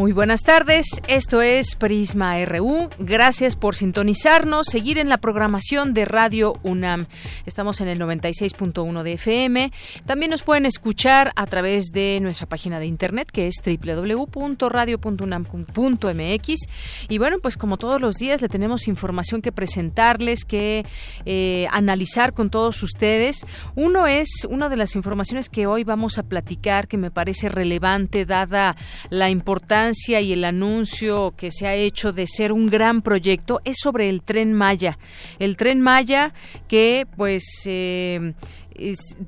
Muy buenas tardes, esto es Prisma RU. Gracias por sintonizarnos, seguir en la programación de Radio UNAM. Estamos en el 96.1 de FM. También nos pueden escuchar a través de nuestra página de internet que es www.radio.unam.mx. Y bueno, pues como todos los días le tenemos información que presentarles, que eh, analizar con todos ustedes. Uno es una de las informaciones que hoy vamos a platicar que me parece relevante dada la importancia y el anuncio que se ha hecho de ser un gran proyecto es sobre el tren Maya. El tren Maya que pues eh,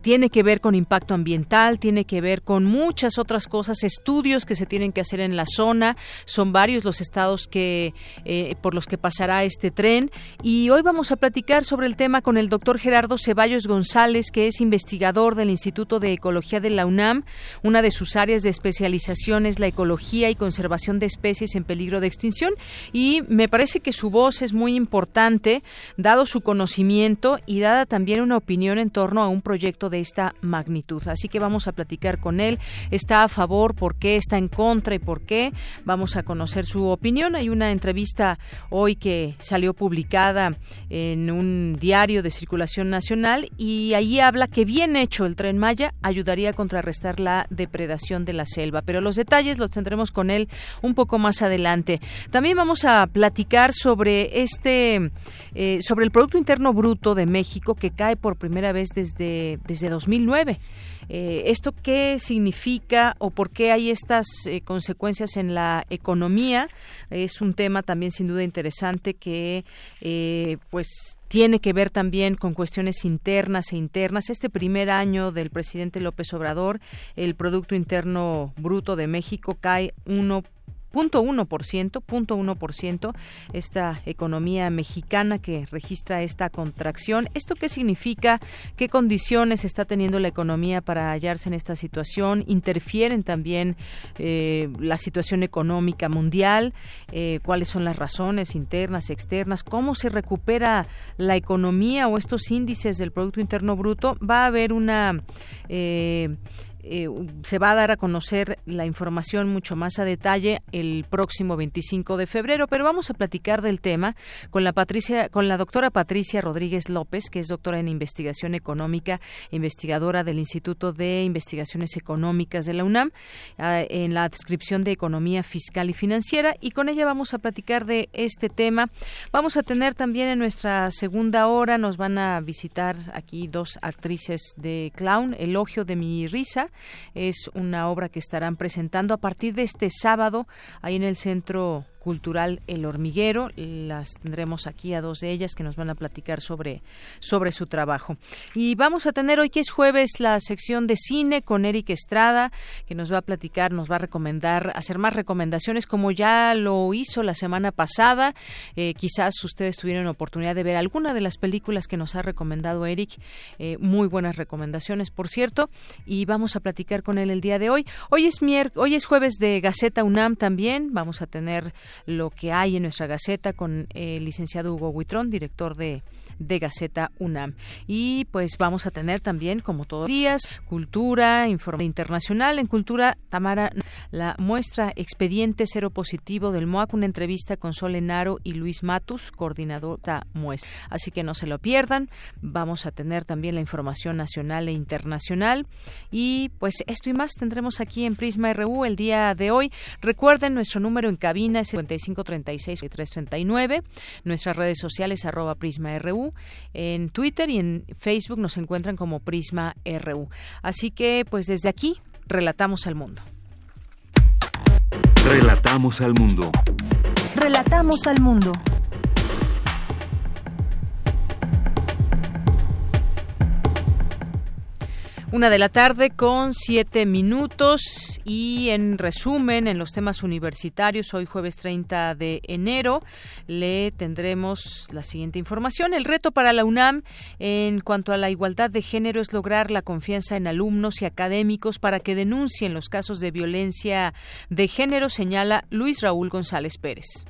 tiene que ver con impacto ambiental, tiene que ver con muchas otras cosas, estudios que se tienen que hacer en la zona. Son varios los estados que eh, por los que pasará este tren. Y hoy vamos a platicar sobre el tema con el doctor Gerardo Ceballos González, que es investigador del Instituto de Ecología de la UNAM. Una de sus áreas de especialización es la ecología y conservación de especies en peligro de extinción. Y me parece que su voz es muy importante, dado su conocimiento y dada también una opinión en torno a un proyecto de esta magnitud. Así que vamos a platicar con él. Está a favor, por qué, está en contra y por qué. Vamos a conocer su opinión. Hay una entrevista hoy que salió publicada en un diario de circulación nacional y ahí habla que bien hecho el tren Maya ayudaría a contrarrestar la depredación de la selva. Pero los detalles los tendremos con él un poco más adelante. También vamos a platicar sobre este, eh, sobre el Producto Interno Bruto de México que cae por primera vez desde desde, 2009. Eh, ¿Esto qué significa o por qué hay estas eh, consecuencias en la economía? Es un tema también sin duda interesante que eh, pues tiene que ver también con cuestiones internas e internas. Este primer año del presidente López Obrador, el Producto Interno Bruto de México cae 1 0.1%, esta economía mexicana que registra esta contracción. ¿Esto qué significa? ¿Qué condiciones está teniendo la economía para hallarse en esta situación? ¿Interfieren también eh, la situación económica mundial? Eh, ¿Cuáles son las razones internas, externas? ¿Cómo se recupera la economía o estos índices del Producto Interno Bruto? Va a haber una... Eh, eh, se va a dar a conocer la información mucho más a detalle el próximo 25 de febrero, pero vamos a platicar del tema con la Patricia, con la doctora Patricia Rodríguez López, que es doctora en investigación económica, investigadora del Instituto de Investigaciones Económicas de la UNAM, ah, en la descripción de economía fiscal y financiera, y con ella vamos a platicar de este tema. Vamos a tener también en nuestra segunda hora, nos van a visitar aquí dos actrices de clown, Elogio de mi risa, es una obra que estarán presentando a partir de este sábado ahí en el Centro Cultural El Hormiguero. Las tendremos aquí a dos de ellas que nos van a platicar sobre, sobre su trabajo. Y vamos a tener hoy que es jueves la sección de cine con Eric Estrada, que nos va a platicar, nos va a recomendar, hacer más recomendaciones como ya lo hizo la semana pasada. Eh, quizás ustedes tuvieron oportunidad de ver alguna de las películas que nos ha recomendado Eric. Eh, muy buenas recomendaciones, por cierto. Y vamos a platicar con él el día de hoy. Hoy es, hoy es jueves de Gaceta UNAM también. Vamos a tener lo que hay en nuestra Gaceta con el licenciado Hugo Huitrón, director de de Gaceta UNAM. Y pues vamos a tener también, como todos los días, cultura, informe internacional. En cultura, Tamara, la muestra expediente cero positivo del MOAC, una entrevista con Sol Enaro y Luis Matus, coordinador de muestra. Así que no se lo pierdan. Vamos a tener también la información nacional e internacional. Y pues esto y más tendremos aquí en Prisma RU el día de hoy. Recuerden, nuestro número en cabina es 5536 339. Nuestras redes sociales arroba Prisma RU en Twitter y en Facebook nos encuentran como Prisma RU. Así que, pues desde aquí, relatamos al mundo. Relatamos al mundo. Relatamos al mundo. Una de la tarde con siete minutos y en resumen en los temas universitarios hoy jueves 30 de enero le tendremos la siguiente información. El reto para la UNAM en cuanto a la igualdad de género es lograr la confianza en alumnos y académicos para que denuncien los casos de violencia de género, señala Luis Raúl González Pérez.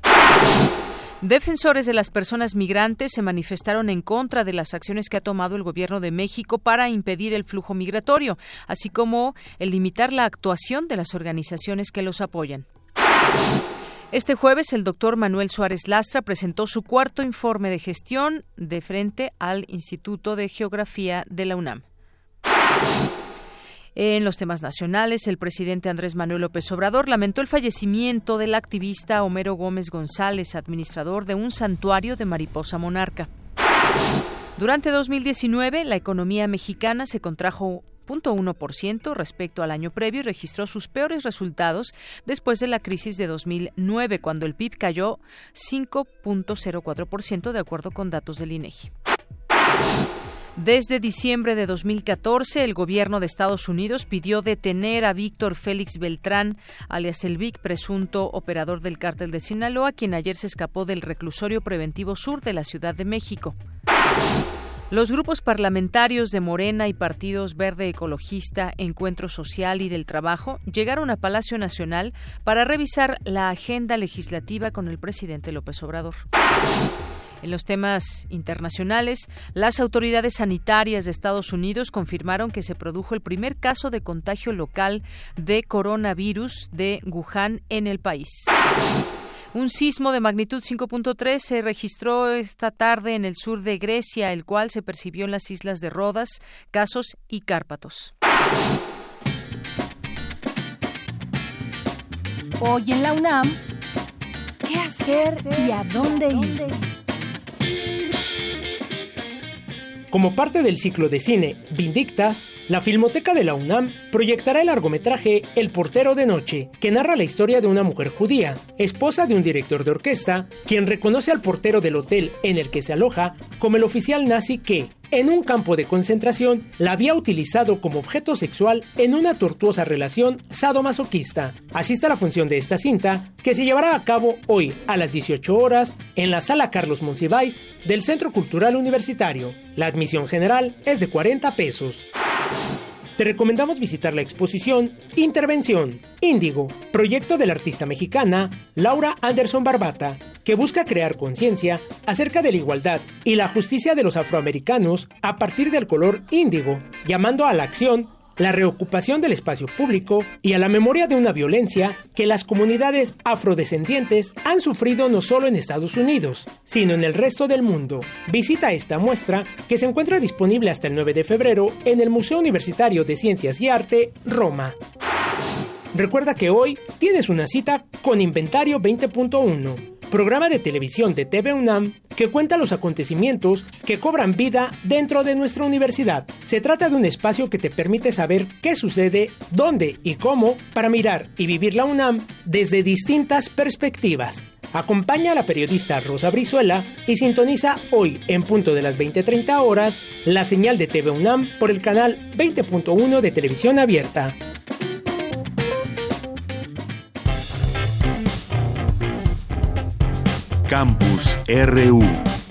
Defensores de las personas migrantes se manifestaron en contra de las acciones que ha tomado el Gobierno de México para impedir el flujo migratorio, así como el limitar la actuación de las organizaciones que los apoyan. Este jueves, el doctor Manuel Suárez Lastra presentó su cuarto informe de gestión de frente al Instituto de Geografía de la UNAM. En los temas nacionales, el presidente Andrés Manuel López Obrador lamentó el fallecimiento del activista Homero Gómez González, administrador de un santuario de mariposa monarca. Durante 2019, la economía mexicana se contrajo 0.1% respecto al año previo y registró sus peores resultados después de la crisis de 2009, cuando el PIB cayó 5.04% de acuerdo con datos del INEGI. Desde diciembre de 2014, el gobierno de Estados Unidos pidió detener a Víctor Félix Beltrán, alias el Vic, presunto operador del cártel de Sinaloa, quien ayer se escapó del reclusorio preventivo sur de la Ciudad de México. Los grupos parlamentarios de Morena y partidos Verde Ecologista, Encuentro Social y del Trabajo llegaron a Palacio Nacional para revisar la agenda legislativa con el presidente López Obrador. En los temas internacionales, las autoridades sanitarias de Estados Unidos confirmaron que se produjo el primer caso de contagio local de coronavirus de Wuhan en el país. Un sismo de magnitud 5.3 se registró esta tarde en el sur de Grecia, el cual se percibió en las islas de Rodas, Casos y Cárpatos. Hoy en la UNAM, ¿qué hacer y a dónde ir? Como parte del ciclo de cine Vindictas, la Filmoteca de la UNAM proyectará el largometraje El portero de noche, que narra la historia de una mujer judía, esposa de un director de orquesta, quien reconoce al portero del hotel en el que se aloja como el oficial nazi que, en un campo de concentración, la había utilizado como objeto sexual en una tortuosa relación sadomasoquista. Así está la función de esta cinta, que se llevará a cabo hoy a las 18 horas en la sala Carlos Monsiváis del Centro Cultural Universitario. La admisión general es de 40 pesos. Te recomendamos visitar la exposición Intervención, Índigo, proyecto de la artista mexicana Laura Anderson Barbata, que busca crear conciencia acerca de la igualdad y la justicia de los afroamericanos a partir del color índigo, llamando a la acción la reocupación del espacio público y a la memoria de una violencia que las comunidades afrodescendientes han sufrido no solo en Estados Unidos, sino en el resto del mundo. Visita esta muestra que se encuentra disponible hasta el 9 de febrero en el Museo Universitario de Ciencias y Arte, Roma. Recuerda que hoy tienes una cita con Inventario 20.1, programa de televisión de TV UNAM que cuenta los acontecimientos que cobran vida dentro de nuestra universidad. Se trata de un espacio que te permite saber qué sucede, dónde y cómo para mirar y vivir la UNAM desde distintas perspectivas. Acompaña a la periodista Rosa Brizuela y sintoniza hoy en punto de las 20:30 horas la señal de TV UNAM por el canal 20.1 de televisión abierta. Campus RU.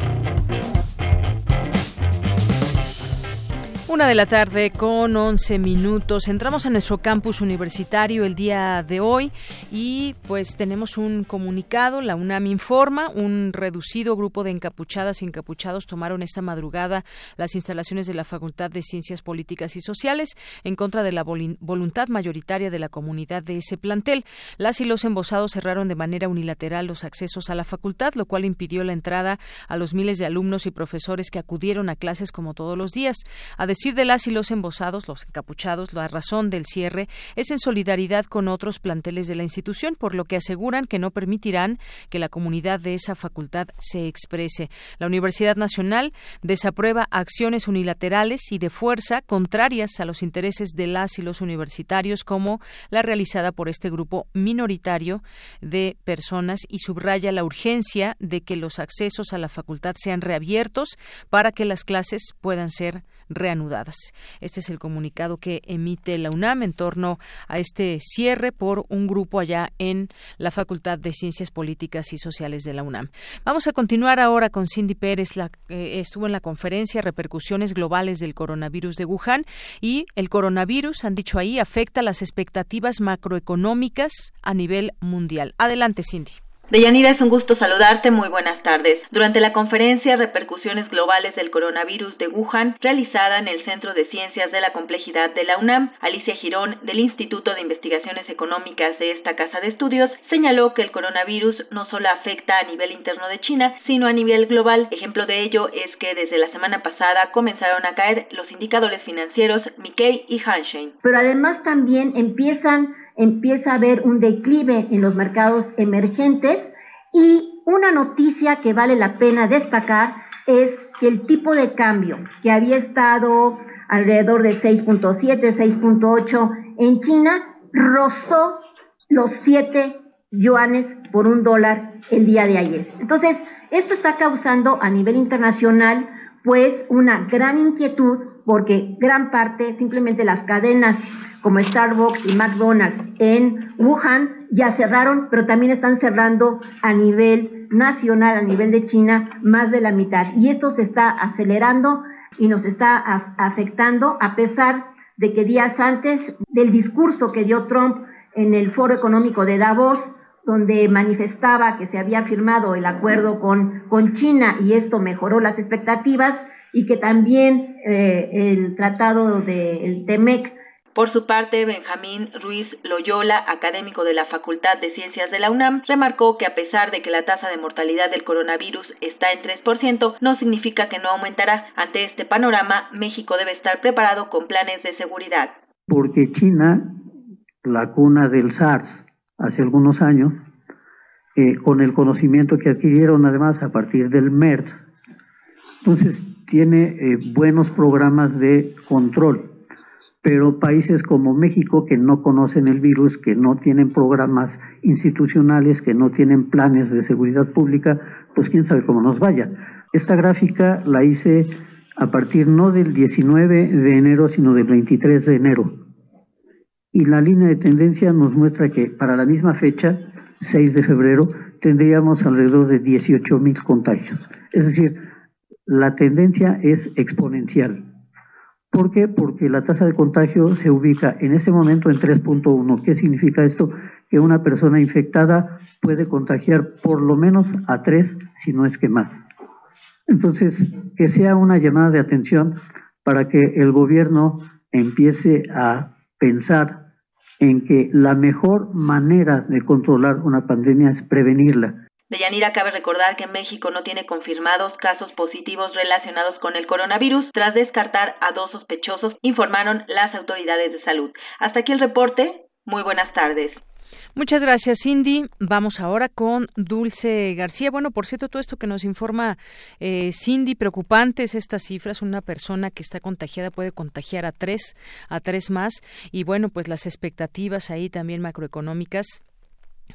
Una de la tarde con 11 minutos. Entramos a nuestro campus universitario el día de hoy y pues tenemos un comunicado. La UNAM informa, un reducido grupo de encapuchadas y encapuchados tomaron esta madrugada las instalaciones de la Facultad de Ciencias Políticas y Sociales en contra de la voluntad mayoritaria de la comunidad de ese plantel. Las y los embosados cerraron de manera unilateral los accesos a la facultad, lo cual impidió la entrada a los miles de alumnos y profesores que acudieron a clases como todos los días. A decir de las y los embosados, los encapuchados, la razón del cierre es en solidaridad con otros planteles de la institución, por lo que aseguran que no permitirán que la comunidad de esa facultad se exprese. La Universidad Nacional desaprueba acciones unilaterales y de fuerza contrarias a los intereses de las y los universitarios, como la realizada por este grupo minoritario de personas y subraya la urgencia de que los accesos a la facultad sean reabiertos para que las clases puedan ser reanudadas. Este es el comunicado que emite la UNAM en torno a este cierre por un grupo allá en la Facultad de Ciencias Políticas y Sociales de la UNAM. Vamos a continuar ahora con Cindy Pérez, la, eh, estuvo en la conferencia Repercusiones Globales del Coronavirus de Wuhan y el coronavirus, han dicho ahí, afecta las expectativas macroeconómicas a nivel mundial. Adelante, Cindy. Deyanira, es un gusto saludarte. Muy buenas tardes. Durante la conferencia Repercusiones Globales del Coronavirus de Wuhan, realizada en el Centro de Ciencias de la Complejidad de la UNAM, Alicia Girón, del Instituto de Investigaciones Económicas de esta casa de estudios, señaló que el coronavirus no solo afecta a nivel interno de China, sino a nivel global. Ejemplo de ello es que desde la semana pasada comenzaron a caer los indicadores financieros Nikkei y Hanshin. Pero además también empiezan empieza a haber un declive en los mercados emergentes y una noticia que vale la pena destacar es que el tipo de cambio que había estado alrededor de 6.7, 6.8 en China rozó los 7 yuanes por un dólar el día de ayer. Entonces, esto está causando a nivel internacional pues una gran inquietud porque gran parte, simplemente las cadenas como Starbucks y McDonald's en Wuhan ya cerraron, pero también están cerrando a nivel nacional, a nivel de China, más de la mitad. Y esto se está acelerando y nos está afectando a pesar de que días antes del discurso que dio Trump en el Foro Económico de Davos, donde manifestaba que se había firmado el acuerdo con, con China y esto mejoró las expectativas y que también eh, el tratado del TEMEC por su parte, Benjamín Ruiz Loyola, académico de la Facultad de Ciencias de la UNAM, remarcó que a pesar de que la tasa de mortalidad del coronavirus está en 3%, no significa que no aumentará. Ante este panorama, México debe estar preparado con planes de seguridad. Porque China, la cuna del SARS, hace algunos años, eh, con el conocimiento que adquirieron además a partir del MERS, entonces tiene eh, buenos programas de control pero países como México que no conocen el virus, que no tienen programas institucionales, que no tienen planes de seguridad pública, pues quién sabe cómo nos vaya. Esta gráfica la hice a partir no del 19 de enero, sino del 23 de enero. Y la línea de tendencia nos muestra que para la misma fecha, 6 de febrero, tendríamos alrededor de 18 mil contagios. Es decir, la tendencia es exponencial. ¿Por qué? Porque la tasa de contagio se ubica en ese momento en 3.1. ¿Qué significa esto? Que una persona infectada puede contagiar por lo menos a tres, si no es que más. Entonces, que sea una llamada de atención para que el gobierno empiece a pensar en que la mejor manera de controlar una pandemia es prevenirla. Deyanira, cabe recordar que México no tiene confirmados casos positivos relacionados con el coronavirus tras descartar a dos sospechosos, informaron las autoridades de salud. Hasta aquí el reporte. Muy buenas tardes. Muchas gracias, Cindy. Vamos ahora con Dulce García. Bueno, por cierto, todo esto que nos informa eh, Cindy, preocupantes estas cifras. Una persona que está contagiada puede contagiar a tres, a tres más. Y bueno, pues las expectativas ahí también macroeconómicas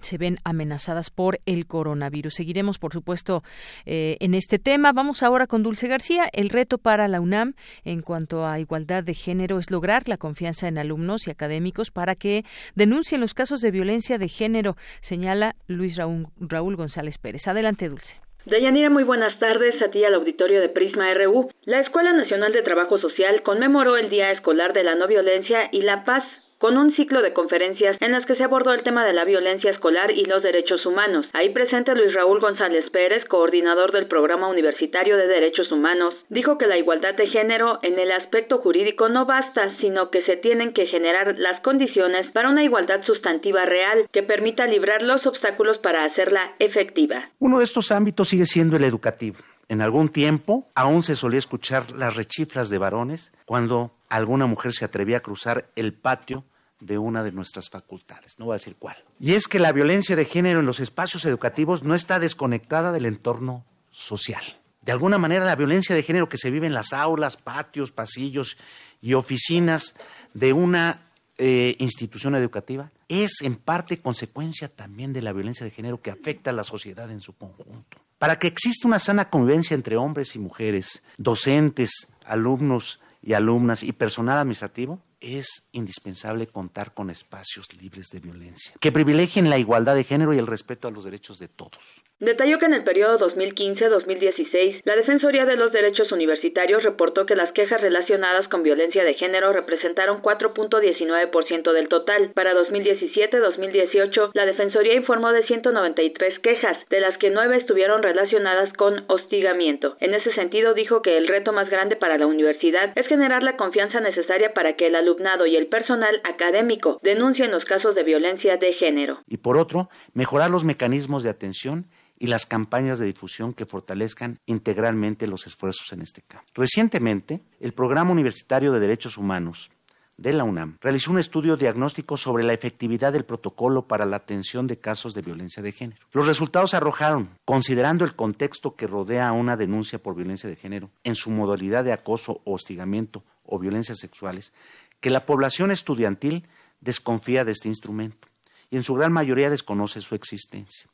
se ven amenazadas por el coronavirus. Seguiremos, por supuesto, eh, en este tema. Vamos ahora con Dulce García. El reto para la UNAM en cuanto a igualdad de género es lograr la confianza en alumnos y académicos para que denuncien los casos de violencia de género, señala Luis Raúl, Raúl González Pérez. Adelante, Dulce. Deyanira, muy buenas tardes a ti al auditorio de Prisma RU. La Escuela Nacional de Trabajo Social conmemoró el Día Escolar de la No Violencia y la Paz con un ciclo de conferencias en las que se abordó el tema de la violencia escolar y los derechos humanos. Ahí presente Luis Raúl González Pérez, coordinador del Programa Universitario de Derechos Humanos, dijo que la igualdad de género en el aspecto jurídico no basta, sino que se tienen que generar las condiciones para una igualdad sustantiva real que permita librar los obstáculos para hacerla efectiva. Uno de estos ámbitos sigue siendo el educativo. En algún tiempo aún se solía escuchar las rechiflas de varones cuando alguna mujer se atrevía a cruzar el patio de una de nuestras facultades, no voy a decir cuál. Y es que la violencia de género en los espacios educativos no está desconectada del entorno social. De alguna manera la violencia de género que se vive en las aulas, patios, pasillos y oficinas de una eh, institución educativa es en parte consecuencia también de la violencia de género que afecta a la sociedad en su conjunto. Para que exista una sana convivencia entre hombres y mujeres, docentes, alumnos y alumnas y personal administrativo, es indispensable contar con espacios libres de violencia, que privilegien la igualdad de género y el respeto a los derechos de todos. Detalló que en el periodo 2015-2016, la Defensoría de los Derechos Universitarios reportó que las quejas relacionadas con violencia de género representaron 4.19% del total. Para 2017-2018, la Defensoría informó de 193 quejas, de las que 9 estuvieron relacionadas con hostigamiento. En ese sentido, dijo que el reto más grande para la universidad es generar la confianza necesaria para que el alumnado y el personal académico denuncien los casos de violencia de género. Y por otro, mejorar los mecanismos de atención y las campañas de difusión que fortalezcan integralmente los esfuerzos en este campo. Recientemente, el Programa Universitario de Derechos Humanos de la UNAM realizó un estudio diagnóstico sobre la efectividad del protocolo para la atención de casos de violencia de género. Los resultados arrojaron, considerando el contexto que rodea a una denuncia por violencia de género en su modalidad de acoso hostigamiento o violencias sexuales, que la población estudiantil desconfía de este instrumento y en su gran mayoría desconoce su existencia.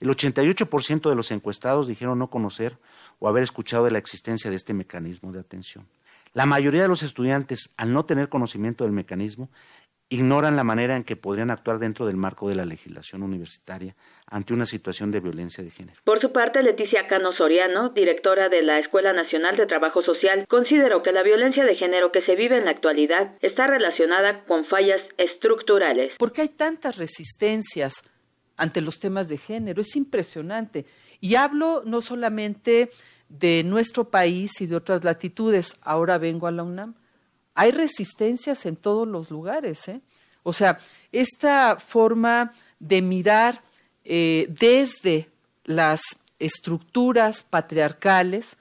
El 88% de los encuestados dijeron no conocer o haber escuchado de la existencia de este mecanismo de atención. La mayoría de los estudiantes, al no tener conocimiento del mecanismo, ignoran la manera en que podrían actuar dentro del marco de la legislación universitaria ante una situación de violencia de género. Por su parte, Leticia Cano Soriano, directora de la Escuela Nacional de Trabajo Social, consideró que la violencia de género que se vive en la actualidad está relacionada con fallas estructurales. Porque hay tantas resistencias ante los temas de género. Es impresionante. Y hablo no solamente de nuestro país y de otras latitudes. Ahora vengo a la UNAM. Hay resistencias en todos los lugares. ¿eh? O sea, esta forma de mirar eh, desde las estructuras patriarcales,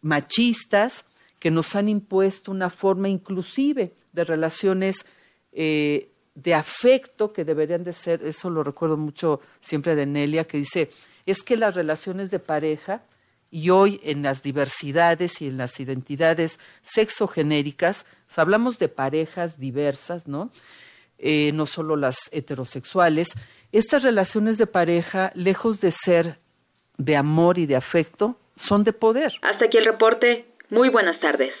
machistas, que nos han impuesto una forma inclusive de relaciones eh, de afecto que deberían de ser, eso lo recuerdo mucho siempre de Nelia, que dice, es que las relaciones de pareja, y hoy en las diversidades y en las identidades sexogenéricas, hablamos de parejas diversas, ¿no? Eh, no solo las heterosexuales, estas relaciones de pareja, lejos de ser de amor y de afecto, son de poder. Hasta aquí el reporte. Muy buenas tardes.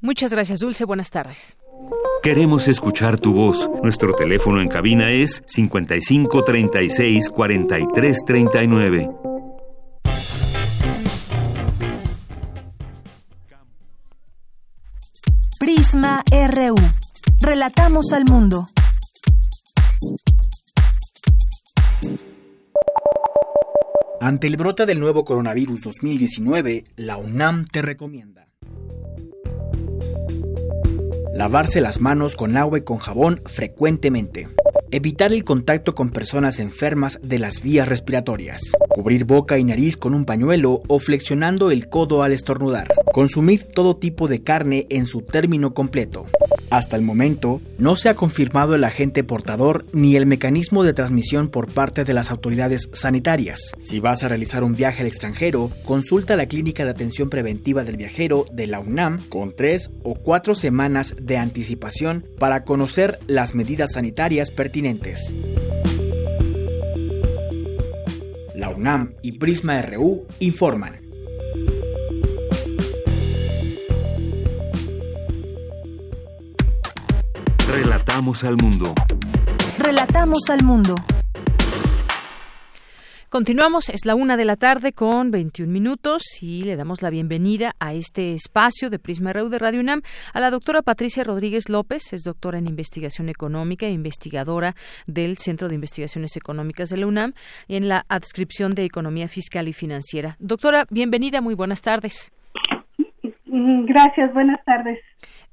Muchas gracias, Dulce. Buenas tardes. Queremos escuchar tu voz. Nuestro teléfono en cabina es 55 36 43 39. Prisma RU. Relatamos al mundo. Ante el brote del nuevo coronavirus 2019, la UNAM te recomienda lavarse las manos con agua y con jabón frecuentemente, evitar el contacto con personas enfermas de las vías respiratorias, cubrir boca y nariz con un pañuelo o flexionando el codo al estornudar, consumir todo tipo de carne en su término completo, hasta el momento, no se ha confirmado el agente portador ni el mecanismo de transmisión por parte de las autoridades sanitarias. Si vas a realizar un viaje al extranjero, consulta la Clínica de Atención Preventiva del Viajero de la UNAM con tres o cuatro semanas de anticipación para conocer las medidas sanitarias pertinentes. La UNAM y Prisma RU informan. Relatamos al mundo. Relatamos al mundo. Continuamos, es la una de la tarde con 21 minutos y le damos la bienvenida a este espacio de Prisma RU de Radio UNAM a la doctora Patricia Rodríguez López, es doctora en investigación económica e investigadora del Centro de Investigaciones Económicas de la UNAM y en la adscripción de Economía Fiscal y Financiera. Doctora, bienvenida, muy buenas tardes. Gracias, buenas tardes.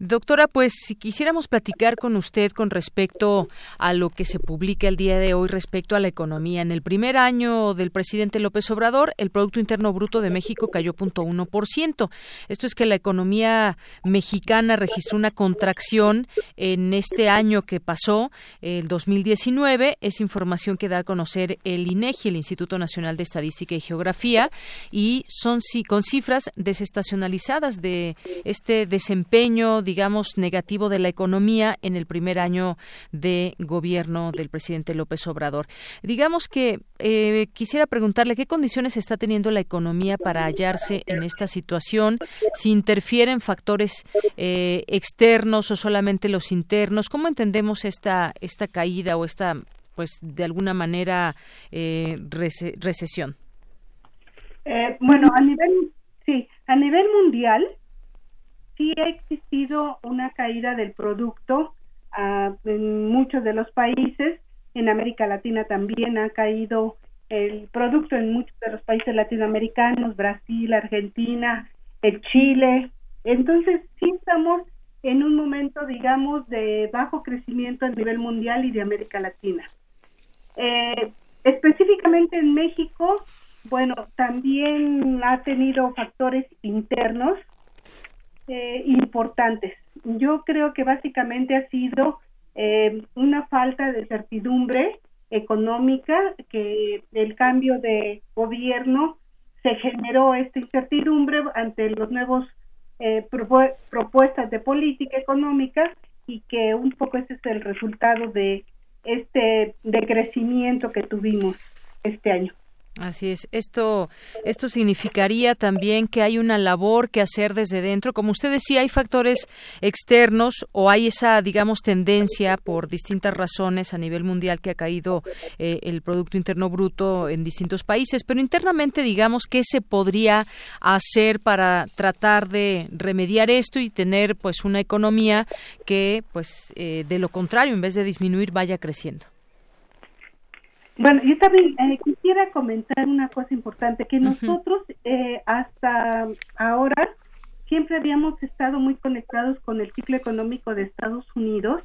Doctora, pues si quisiéramos platicar con usted con respecto a lo que se publica el día de hoy respecto a la economía. En el primer año del presidente López Obrador, el Producto Interno Bruto de México cayó 0.1%. Esto es que la economía mexicana registró una contracción en este año que pasó, el 2019. Es información que da a conocer el INEGI, el Instituto Nacional de Estadística y Geografía, y son con cifras desestacionalizadas de este desempeño digamos, negativo de la economía en el primer año de gobierno del presidente López Obrador. Digamos que eh, quisiera preguntarle qué condiciones está teniendo la economía para hallarse en esta situación, si interfieren factores eh, externos o solamente los internos. ¿Cómo entendemos esta, esta caída o esta, pues, de alguna manera, eh, recesión? bueno, a nivel, sí, a nivel mundial, sí ha existido una caída del producto ah, en muchos de los países. En América Latina también ha caído el producto en muchos de los países latinoamericanos, Brasil, Argentina, el Chile. Entonces, sí estamos en un momento, digamos, de bajo crecimiento a nivel mundial y de América Latina. Eh, específicamente en México, bueno, también ha tenido factores internos eh, importantes. Yo creo que básicamente ha sido eh, una falta de certidumbre económica, que el cambio de gobierno se generó esta incertidumbre ante los nuevos eh, propuestas de política económica y que un poco ese es el resultado de este decrecimiento que tuvimos este año. Así es. Esto, esto significaría también que hay una labor que hacer desde dentro. Como usted decía, hay factores externos o hay esa, digamos, tendencia por distintas razones a nivel mundial que ha caído eh, el Producto Interno Bruto en distintos países. Pero internamente, digamos, ¿qué se podría hacer para tratar de remediar esto y tener, pues, una economía que, pues, eh, de lo contrario, en vez de disminuir, vaya creciendo? Bueno, yo también eh, quisiera comentar una cosa importante, que nosotros eh, hasta ahora siempre habíamos estado muy conectados con el ciclo económico de Estados Unidos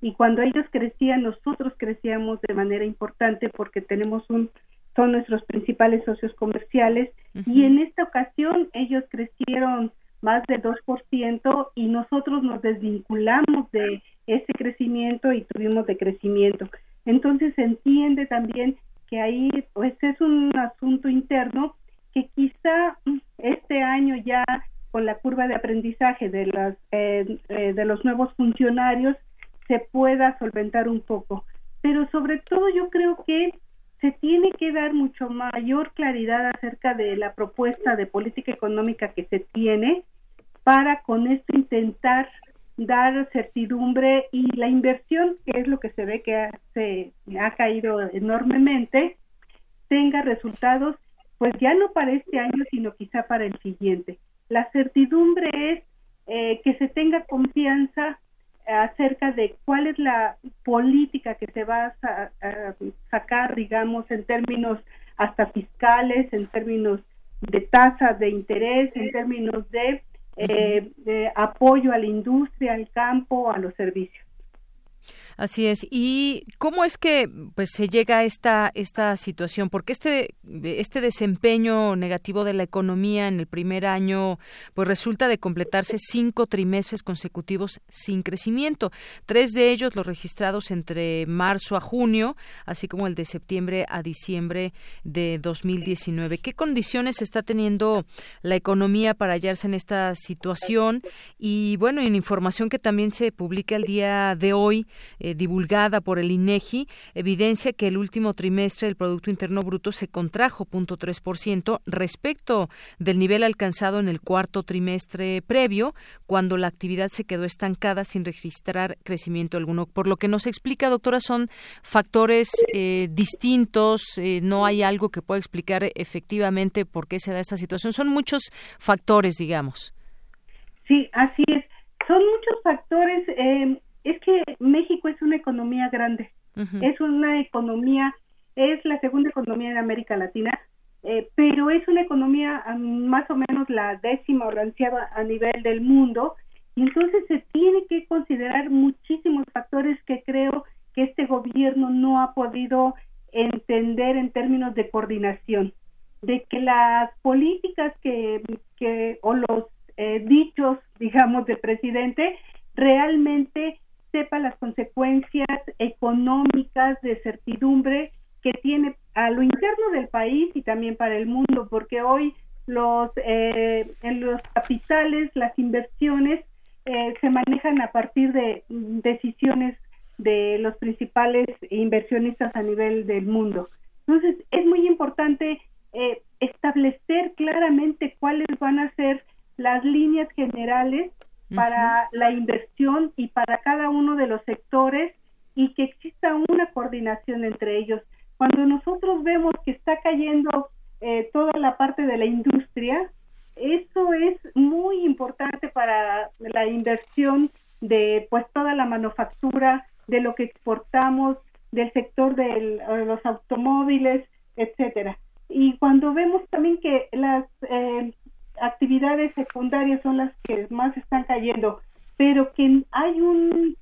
y cuando ellos crecían, nosotros crecíamos de manera importante porque tenemos un, son nuestros principales socios comerciales y en esta ocasión ellos crecieron más del 2% y nosotros nos desvinculamos de ese crecimiento y tuvimos de crecimiento. Entonces se entiende también que ahí pues es un asunto interno que quizá este año ya con la curva de aprendizaje de las eh, eh, de los nuevos funcionarios se pueda solventar un poco. Pero sobre todo yo creo que se tiene que dar mucho mayor claridad acerca de la propuesta de política económica que se tiene para con esto intentar dar certidumbre y la inversión, que es lo que se ve que se ha caído enormemente, tenga resultados, pues ya no para este año, sino quizá para el siguiente. La certidumbre es eh, que se tenga confianza acerca de cuál es la política que se va a, sacar, digamos, en términos hasta fiscales, en términos de tasa de interés, en términos de eh, de apoyo a la industria, al campo, a los servicios. Así es. ¿Y cómo es que pues se llega a esta esta situación? Porque este este desempeño negativo de la economía en el primer año pues resulta de completarse cinco trimestres consecutivos sin crecimiento. Tres de ellos los registrados entre marzo a junio, así como el de septiembre a diciembre de 2019. ¿Qué condiciones está teniendo la economía para hallarse en esta situación? Y bueno, en información que también se publica el día de hoy eh, divulgada por el INEGI evidencia que el último trimestre del Producto Interno Bruto se contrajo 0.3% respecto del nivel alcanzado en el cuarto trimestre previo, cuando la actividad se quedó estancada sin registrar crecimiento alguno. Por lo que nos explica, doctora, son factores eh, distintos, eh, no hay algo que pueda explicar efectivamente por qué se da esta situación. Son muchos factores, digamos. Sí, así es. Son muchos factores. Eh, es que México es una economía grande, es una economía, es la segunda economía de América Latina, eh, pero es una economía más o menos la décima o la a nivel del mundo, y entonces se tiene que considerar muchísimos factores que creo que este gobierno no ha podido entender en términos de coordinación, de que las políticas que, que o los eh, dichos, digamos, del presidente realmente sepa las consecuencias económicas de certidumbre que tiene a lo interno del país y también para el mundo, porque hoy los eh, en los capitales, las inversiones eh, se manejan a partir de decisiones de los principales inversionistas a nivel del mundo. Entonces, es muy importante eh, establecer claramente cuáles van a ser las líneas generales para la inversión y para cada uno de los sectores y que exista una coordinación entre ellos. Cuando nosotros vemos que está cayendo eh, toda la parte de la industria, eso es muy importante para la inversión de pues toda la manufactura, de lo que exportamos, del sector de los automóviles, etcétera. Y cuando vemos también que las eh, actividades secundarias son las que más están cayendo, pero que hay un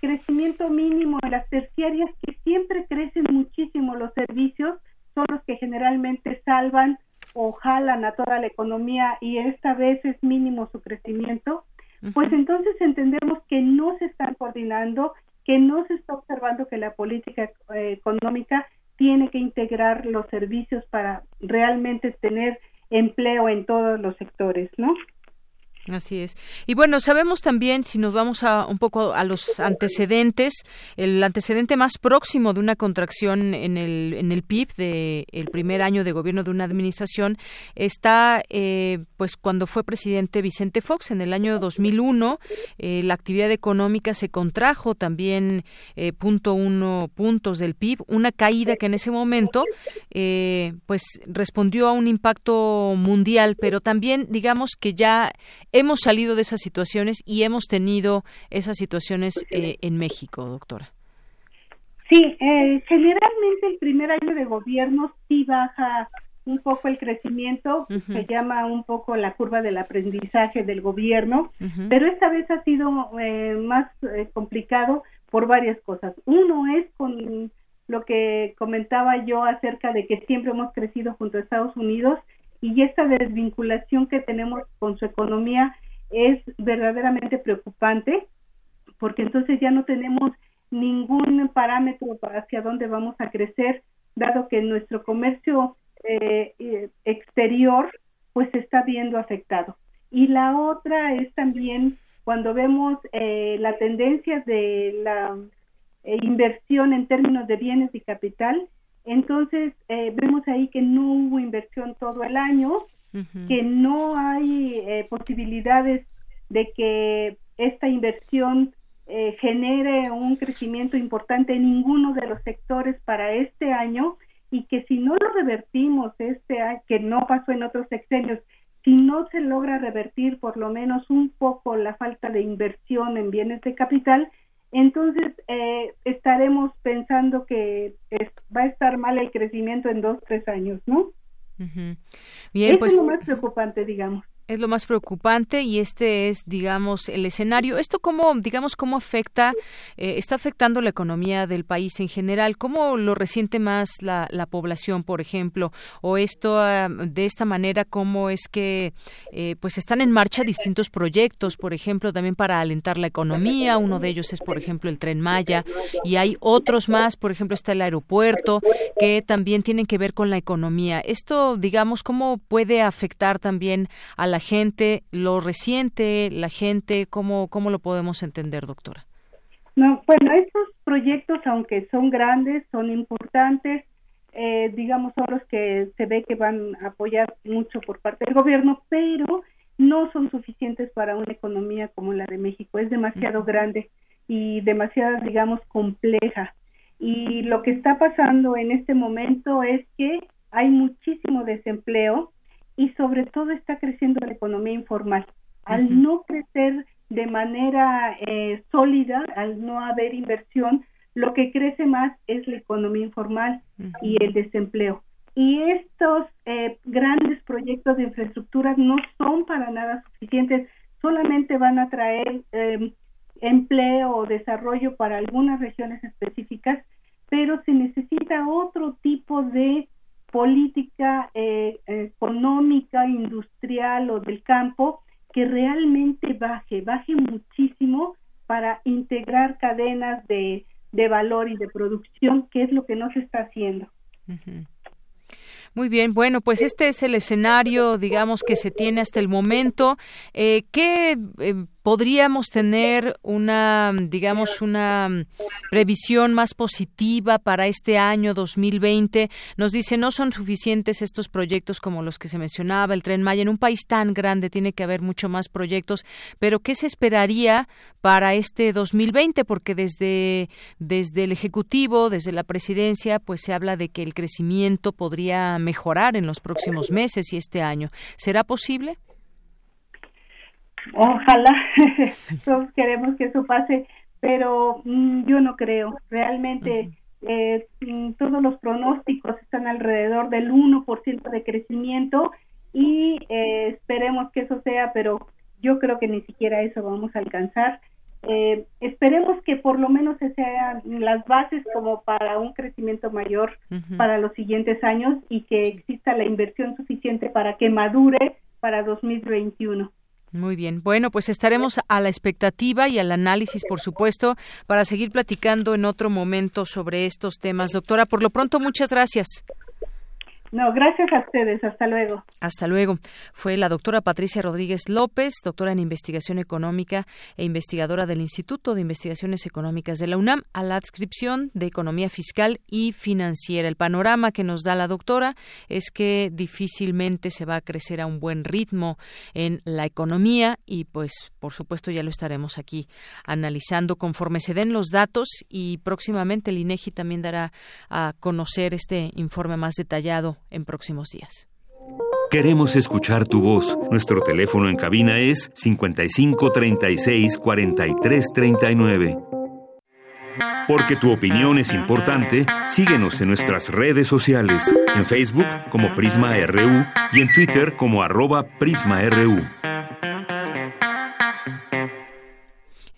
crecimiento mínimo en las terciarias que siempre crecen muchísimo los servicios, son los que generalmente salvan o jalan a toda la economía y esta vez es mínimo su crecimiento, pues entonces entendemos que no se están coordinando, que no se está observando que la política eh, económica tiene que integrar los servicios para realmente tener empleo en todos los sectores, ¿no? Así es. Y bueno, sabemos también, si nos vamos a un poco a los antecedentes, el antecedente más próximo de una contracción en el, en el PIB del el primer año de gobierno de una administración está, eh, pues, cuando fue presidente Vicente Fox en el año 2001, eh, la actividad económica se contrajo también eh, punto uno puntos del PIB, una caída que en ese momento, eh, pues, respondió a un impacto mundial, pero también, digamos que ya hemos salido de esas situaciones y hemos tenido esas situaciones eh, en México, doctora. Sí, eh, generalmente el primer año de gobierno sí baja un poco el crecimiento, se llama un poco la curva del aprendizaje del gobierno, pero esta vez ha sido eh, más complicado por varias cosas. Uno es con lo que comentaba yo acerca de que siempre hemos crecido junto a Estados Unidos y esta desvinculación que tenemos con su economía es verdaderamente preocupante porque entonces ya no tenemos ningún parámetro hacia dónde vamos a crecer, dado que nuestro comercio eh, eh, exterior pues se está viendo afectado. Y la otra es también cuando vemos eh, la tendencia de la inversión en términos de bienes y capital, entonces, eh, vemos ahí que no hubo inversión todo el año, que no hay eh, posibilidades de que esta inversión eh, genere un crecimiento importante en ninguno de los sectores para este año y que si no lo revertimos este año, que no pasó en otros sexenios, si no se logra revertir por lo menos un poco la falta de inversión en bienes de capital, entonces eh, estaremos pensando que va a estar mal el crecimiento en dos, tres años, ¿no? Bien, Eso pues, es lo más preocupante, digamos es lo más preocupante y este es, digamos, el escenario. ¿Esto cómo, digamos, cómo afecta, eh, está afectando la economía del país en general? ¿Cómo lo resiente más la, la población, por ejemplo? ¿O esto, de esta manera, cómo es que, eh, pues, están en marcha distintos proyectos, por ejemplo, también para alentar la economía? Uno de ellos es, por ejemplo, el Tren Maya y hay otros más, por ejemplo, está el aeropuerto, que también tienen que ver con la economía. Esto, digamos, ¿cómo puede afectar también a la la gente lo resiente, la gente, ¿cómo, cómo lo podemos entender, doctora? No, bueno, estos proyectos, aunque son grandes, son importantes, eh, digamos, son los que se ve que van a apoyar mucho por parte del gobierno, pero no son suficientes para una economía como la de México. Es demasiado grande y demasiado, digamos, compleja. Y lo que está pasando en este momento es que hay muchísimo desempleo, y sobre todo está creciendo la economía informal. Al no crecer de manera eh, sólida, al no haber inversión, lo que crece más es la economía informal y el desempleo. Y estos eh, grandes proyectos de infraestructura no son para nada suficientes, solamente van a traer em, empleo o desarrollo para algunas regiones específicas, pero se necesita otro tipo de política eh, económica, industrial o del campo que realmente baje, baje muchísimo para integrar cadenas de, de valor y de producción, que es lo que no se está haciendo. Muy bien, bueno, pues este es el escenario, digamos, que se tiene hasta el momento. Eh, ¿Qué eh, podríamos tener una, digamos, una previsión más positiva para este año 2020. Nos dice, no son suficientes estos proyectos como los que se mencionaba, el Tren Maya. En un país tan grande tiene que haber mucho más proyectos, pero ¿qué se esperaría para este 2020? Porque desde, desde el Ejecutivo, desde la Presidencia, pues se habla de que el crecimiento podría mejorar en los próximos meses y este año. ¿Será posible? Ojalá, todos queremos que eso pase, pero mm, yo no creo. Realmente eh, mm, todos los pronósticos están alrededor del 1% de crecimiento y eh, esperemos que eso sea, pero yo creo que ni siquiera eso vamos a alcanzar. Eh, esperemos que por lo menos se sean las bases como para un crecimiento mayor para los siguientes años y que exista la inversión suficiente para que madure para 2021. Muy bien. Bueno, pues estaremos a la expectativa y al análisis, por supuesto, para seguir platicando en otro momento sobre estos temas. Doctora, por lo pronto, muchas gracias. No, gracias a ustedes. Hasta luego. Hasta luego. Fue la doctora Patricia Rodríguez López, doctora en investigación económica e investigadora del Instituto de Investigaciones Económicas de la UNAM, a la adscripción de Economía Fiscal y Financiera. El panorama que nos da la doctora es que difícilmente se va a crecer a un buen ritmo en la economía y, pues, por supuesto, ya lo estaremos aquí analizando conforme se den los datos y próximamente el INEGI también dará a conocer este informe más detallado en próximos días. Queremos escuchar tu voz. Nuestro teléfono en cabina es 55 36 43 39. Porque tu opinión es importante, síguenos en nuestras redes sociales, en Facebook como Prisma RU y en Twitter como arroba PrismaRU.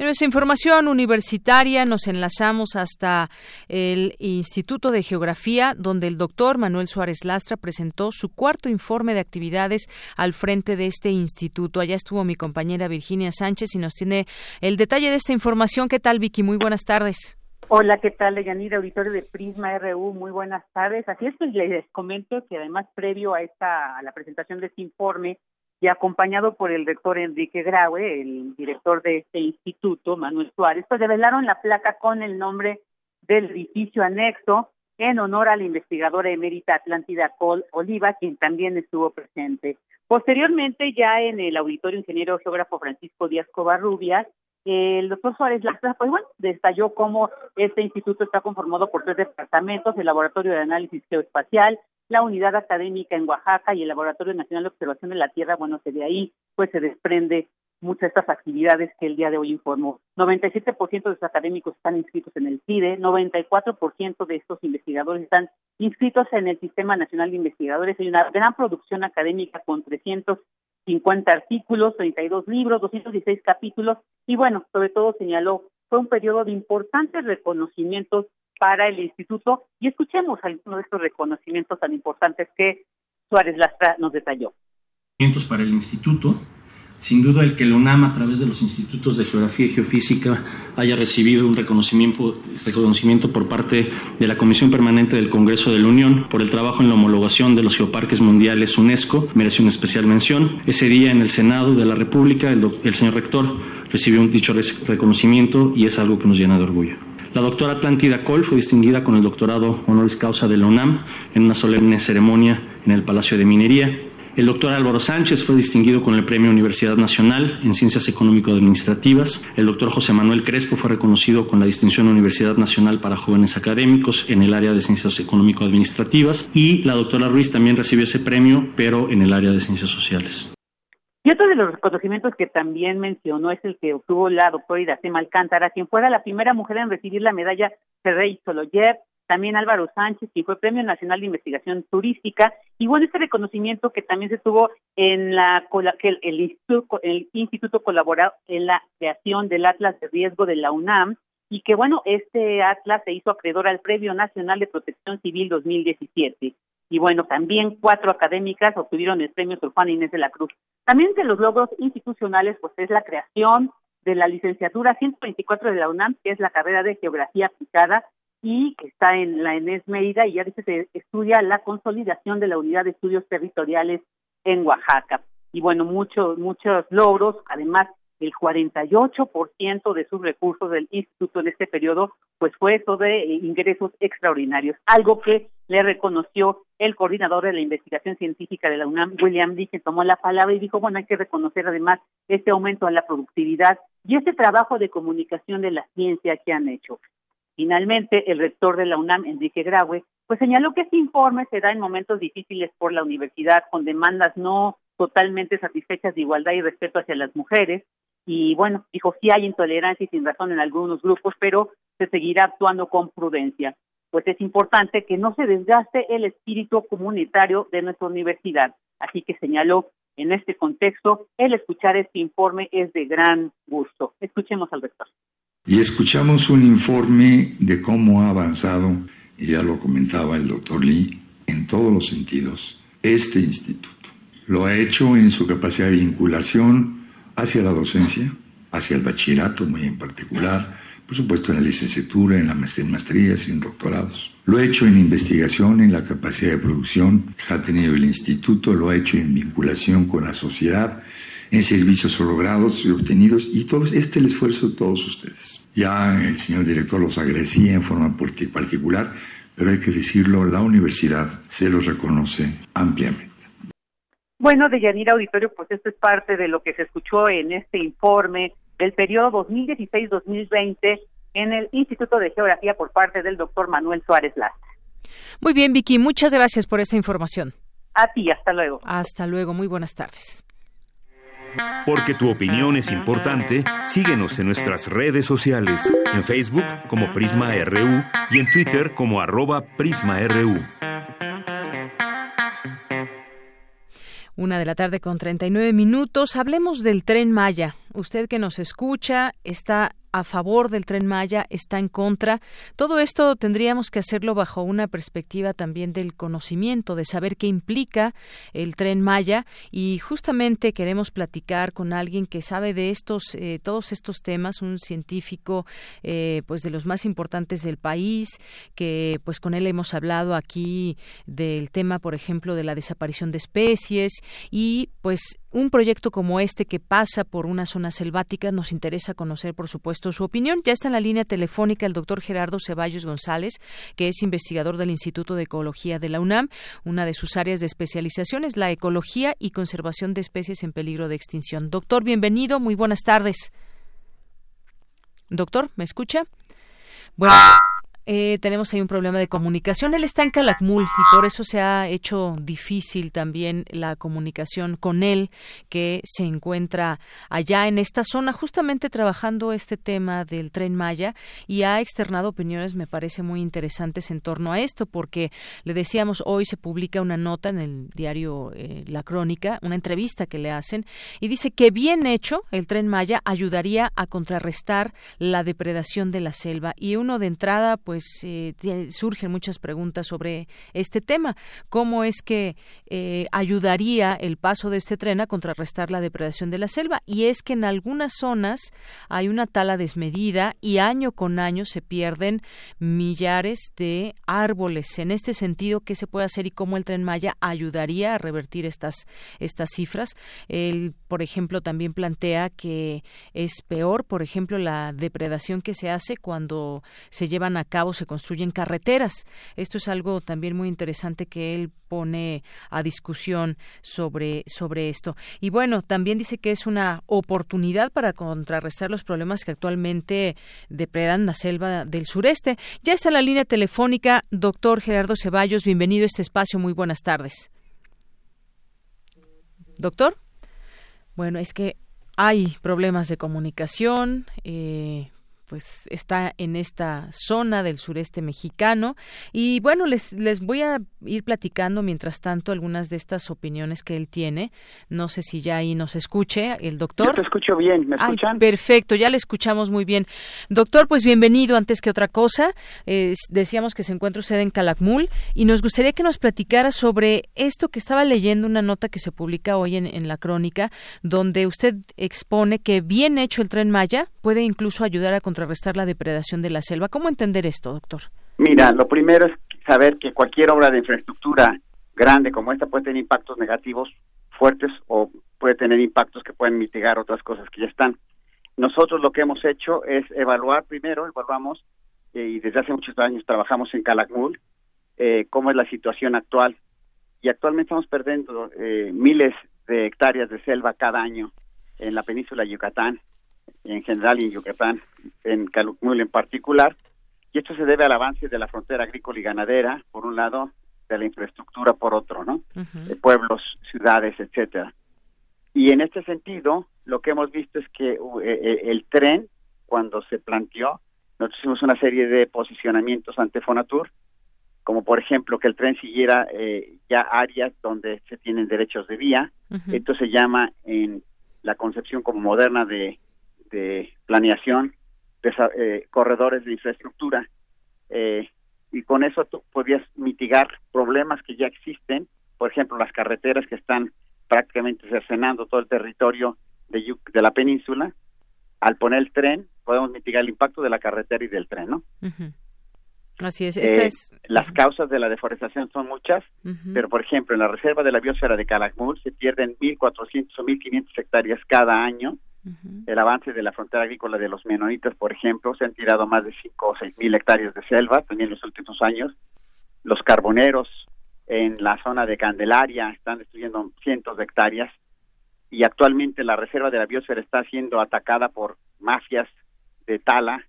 En nuestra información universitaria nos enlazamos hasta el Instituto de Geografía, donde el doctor Manuel Suárez Lastra presentó su cuarto informe de actividades al frente de este instituto. Allá estuvo mi compañera Virginia Sánchez y nos tiene el detalle de esta información. ¿Qué tal, Vicky? Muy buenas tardes. Hola, ¿qué tal, Yanira, auditorio de Prisma RU? Muy buenas tardes. Así es, pues les comento que además previo a esta a la presentación de este informe, y acompañado por el rector Enrique Graue, el director de este instituto, Manuel Suárez, pues develaron la placa con el nombre del edificio anexo en honor a la investigadora emérita Atlántida Col Oliva, quien también estuvo presente. Posteriormente, ya en el auditorio ingeniero geógrafo Francisco Díaz Covarrubias, el doctor Suárez Lastra, pues bueno, destalló cómo este instituto está conformado por tres departamentos, el Laboratorio de Análisis Geoespacial, la unidad académica en Oaxaca y el Laboratorio Nacional de Observación de la Tierra, bueno, que de ahí pues se desprende muchas de estas actividades que el día de hoy informó. 97% de los académicos están inscritos en el CIDE, 94% de estos investigadores están inscritos en el Sistema Nacional de Investigadores. Hay una gran producción académica con 350 artículos, 32 libros, 216 capítulos y bueno, sobre todo señaló, fue un periodo de importantes reconocimientos para el instituto y escuchemos algunos de estos reconocimientos tan importantes que Suárez Lastra nos detalló. Para el instituto, sin duda el que el UNAM a través de los institutos de geografía y geofísica haya recibido un reconocimiento, reconocimiento por parte de la Comisión Permanente del Congreso de la Unión por el trabajo en la homologación de los geoparques mundiales UNESCO merece una especial mención. Ese día en el Senado de la República el, el señor rector recibió un dicho reconocimiento y es algo que nos llena de orgullo. La doctora Atlántida Cole fue distinguida con el doctorado honoris causa de la UNAM en una solemne ceremonia en el Palacio de Minería. El doctor Álvaro Sánchez fue distinguido con el Premio Universidad Nacional en Ciencias Económico-Administrativas. El doctor José Manuel Crespo fue reconocido con la distinción Universidad Nacional para Jóvenes Académicos en el área de Ciencias Económico-Administrativas. Y la doctora Ruiz también recibió ese premio, pero en el área de Ciencias Sociales. Y otro de los reconocimientos que también mencionó es el que obtuvo la doctora Iracema Alcántara, quien fuera la primera mujer en recibir la medalla Ferrey Soloyev, también Álvaro Sánchez, quien fue Premio Nacional de Investigación Turística, y bueno, este reconocimiento que también se tuvo en la que el, instituto, el instituto colaboró en la creación del Atlas de Riesgo de la UNAM, y que bueno, este atlas se hizo acreedor al Premio Nacional de Protección Civil 2017 y bueno, también cuatro académicas obtuvieron el premio Sor Juana Inés de la Cruz. También de los logros institucionales, pues es la creación de la licenciatura 124 de la UNAM, que es la carrera de Geografía Aplicada y que está en la ENES Mérida y ya dice se estudia la consolidación de la Unidad de Estudios Territoriales en Oaxaca. Y bueno, muchos, muchos logros, además el 48% de sus recursos del instituto en este periodo pues fue eso de eh, ingresos extraordinarios, algo que le reconoció el coordinador de la investigación científica de la UNAM, William Lee, que tomó la palabra y dijo, bueno, hay que reconocer además este aumento a la productividad y este trabajo de comunicación de la ciencia que han hecho. Finalmente, el rector de la UNAM, Enrique Graue, pues señaló que este informe se da en momentos difíciles por la universidad, con demandas no totalmente satisfechas de igualdad y respeto hacia las mujeres, y bueno, dijo, sí hay intolerancia y sin razón en algunos grupos, pero se seguirá actuando con prudencia. Pues es importante que no se desgaste el espíritu comunitario de nuestra universidad. Así que señaló, en este contexto, el escuchar este informe es de gran gusto. Escuchemos al rector. Y escuchamos un informe de cómo ha avanzado, y ya lo comentaba el doctor Lee, en todos los sentidos, este instituto. Lo ha hecho en su capacidad de vinculación hacia la docencia, hacia el bachillerato muy en particular, por supuesto en la licenciatura, en la maestrías y doctorados. Lo ha hecho en investigación, en la capacidad de producción que ha tenido el instituto, lo ha hecho en vinculación con la sociedad, en servicios logrados y obtenidos, y todo este es el esfuerzo de todos ustedes. Ya el señor director los agradecía en forma particular, pero hay que decirlo, la universidad se los reconoce ampliamente. Bueno, de Yanira Auditorio, pues esto es parte de lo que se escuchó en este informe del periodo 2016-2020 en el Instituto de Geografía por parte del doctor Manuel Suárez Lastra. Muy bien, Vicky, muchas gracias por esta información. A ti, hasta luego. Hasta luego, muy buenas tardes. Porque tu opinión es importante, síguenos en nuestras redes sociales, en Facebook como Prisma RU y en Twitter como arroba PrismaRU. Una de la tarde con 39 minutos. Hablemos del tren Maya. Usted que nos escucha está a favor del tren Maya, está en contra. Todo esto tendríamos que hacerlo bajo una perspectiva también del conocimiento, de saber qué implica el tren Maya y justamente queremos platicar con alguien que sabe de estos, eh, todos estos temas, un científico eh, pues de los más importantes del país, que pues con él hemos hablado aquí del tema, por ejemplo, de la desaparición de especies y pues un proyecto como este que pasa por una zona selvática nos interesa conocer, por supuesto, su opinión. Ya está en la línea telefónica el doctor Gerardo Ceballos González, que es investigador del Instituto de Ecología de la UNAM. Una de sus áreas de especialización es la ecología y conservación de especies en peligro de extinción. Doctor, bienvenido. Muy buenas tardes. Doctor, ¿me escucha? Bueno, eh, tenemos ahí un problema de comunicación. Él está en Calakmul y por eso se ha hecho difícil también la comunicación con él, que se encuentra allá en esta zona, justamente trabajando este tema del tren Maya y ha externado opiniones, me parece muy interesantes en torno a esto, porque le decíamos, hoy se publica una nota en el diario eh, La Crónica, una entrevista que le hacen, y dice que bien hecho el tren Maya ayudaría a contrarrestar la depredación de la selva. Y uno de entrada, pues, pues eh, surgen muchas preguntas sobre este tema. ¿Cómo es que eh, ayudaría el paso de este tren a contrarrestar la depredación de la selva? Y es que en algunas zonas hay una tala desmedida y año con año se pierden millares de árboles. En este sentido, ¿qué se puede hacer y cómo el tren Maya ayudaría a revertir estas, estas cifras? Él, por ejemplo, también plantea que es peor, por ejemplo, la depredación que se hace cuando se llevan a cabo se construyen carreteras. Esto es algo también muy interesante que él pone a discusión sobre, sobre esto. Y bueno, también dice que es una oportunidad para contrarrestar los problemas que actualmente depredan la selva del sureste. Ya está la línea telefónica, doctor Gerardo Ceballos. Bienvenido a este espacio. Muy buenas tardes. Doctor. Bueno, es que hay problemas de comunicación. Eh, pues está en esta zona del sureste mexicano. Y bueno les les voy a ir platicando mientras tanto algunas de estas opiniones que él tiene. No sé si ya ahí nos escuche el doctor. Yo te escucho bien me escuchan perfecto ya le escuchamos muy bien. Doctor pues bienvenido antes que otra cosa. Decíamos que se encuentra usted en Calakmul y nos gustaría que nos platicara sobre esto que estaba leyendo una nota que se publica hoy en, en la crónica donde usted expone que bien hecho el tren Maya puede incluso ayudar a contrarrestar la depredación de la selva. ¿Cómo entender esto, doctor? Mira, lo primero es saber que cualquier obra de infraestructura grande como esta puede tener impactos negativos fuertes o puede tener impactos que pueden mitigar otras cosas que ya están. nosotros lo que hemos hecho es evaluar primero, evaluamos, eh, y desde hace muchos años trabajamos en Calakmul, eh, cómo es la situación actual. Y actualmente estamos perdiendo eh, miles de hectáreas de selva cada año en la península de Yucatán, en general y en Yucatán, en Calakmul en particular. Y esto se debe al avance de la frontera agrícola y ganadera, por un lado, de la infraestructura por otro, ¿no? De pueblos, ciudades, etcétera. Y en este sentido, lo que hemos visto es que uh, eh, eh, el tren, cuando se planteó, nosotros hicimos una serie de posicionamientos ante Fonatur, como por ejemplo que el tren siguiera eh, ya áreas donde se tienen derechos de vía. Esto se llama en la concepción como moderna de, de planeación, de, corredores de infraestructura. y con eso tú podías mitigar problemas que ya existen, por ejemplo, las carreteras que están prácticamente cercenando todo el territorio de, de la península, al poner el tren podemos mitigar el impacto de la carretera y del tren, ¿no? Así es. Esta eh, es... Las causas de la deforestación son muchas, pero por ejemplo, en la reserva de la biosfera de Calakmul se pierden 1.400 o 1.500 hectáreas cada año. El avance de la frontera agrícola de los menonitas, por ejemplo, se han tirado más de 5 o 6.000 hectáreas de selva también en los últimos años. Los carboneros en la zona de Candelaria están destruyendo cientos de hectáreas y actualmente la reserva de la biosfera está siendo atacada por mafias de tala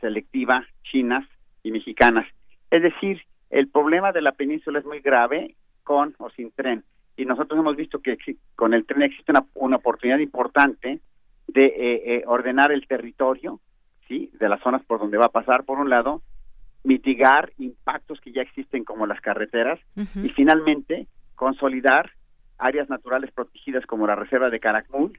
selectiva chinas y mexicanas. Es decir, el problema de la península es muy grave con o sin tren y nosotros hemos visto que con el tren existe una, oportunidad importante de eh, eh, ordenar el territorio, sí, de las zonas por donde va a pasar por un lado, mitigar impactos que ya existen como las carreteras y finalmente consolidar áreas naturales protegidas como la reserva de Caracmul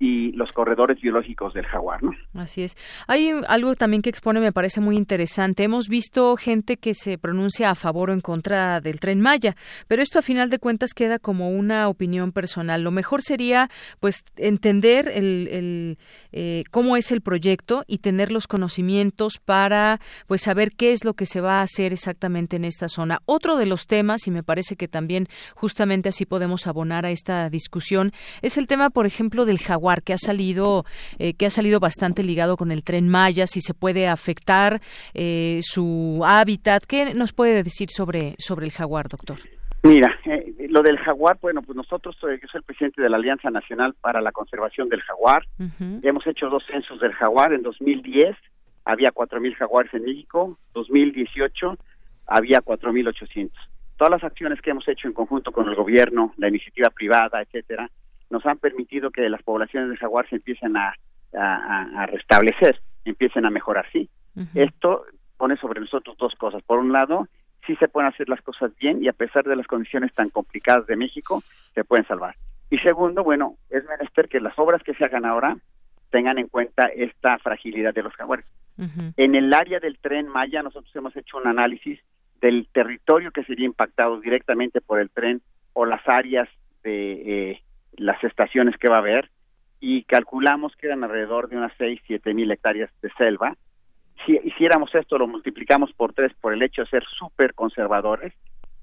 y los corredores biológicos del jaguar, ¿no? Así es. Hay algo también que expone, me parece muy interesante. Hemos visto gente que se pronuncia a favor o en contra del tren Maya, pero esto a final de cuentas queda como una opinión personal. Lo mejor sería, pues, entender el, eh, cómo es el proyecto y tener los conocimientos para, pues, saber qué es lo que se va a hacer exactamente en esta zona. Otro de los temas, y me parece que también justamente así podemos abonar a esta discusión, es el tema, por ejemplo, del jaguar que ha salido eh, que ha salido bastante ligado con el tren Maya, si se puede afectar eh, su hábitat. ¿Qué nos puede decir sobre sobre el jaguar, doctor? Mira, eh, lo del jaguar, bueno, pues nosotros, yo soy el presidente de la Alianza Nacional para la Conservación del Jaguar. Hemos hecho dos censos del jaguar. En 2010 había 4.000 jaguares en México. 2018 había 4.800. Todas las acciones que hemos hecho en conjunto con el gobierno, la iniciativa privada, etcétera, nos han permitido que las poblaciones de jaguar se empiecen a, restablecer, empiecen a mejorar, sí. Esto pone sobre nosotros dos cosas. Por un lado, sí se pueden hacer las cosas bien y a pesar de las condiciones tan complicadas de México, se pueden salvar. Y segundo, bueno, es menester que las obras que se hagan ahora tengan en cuenta esta fragilidad de los jaguares. En el área del tren Maya, nosotros hemos hecho un análisis del territorio que sería impactado directamente por el tren o las áreas de eh, las estaciones que va a haber y calculamos que eran alrededor de unas 6, 7 mil hectáreas de selva. Si hiciéramos esto, lo multiplicamos por tres por el hecho de ser súper conservadores,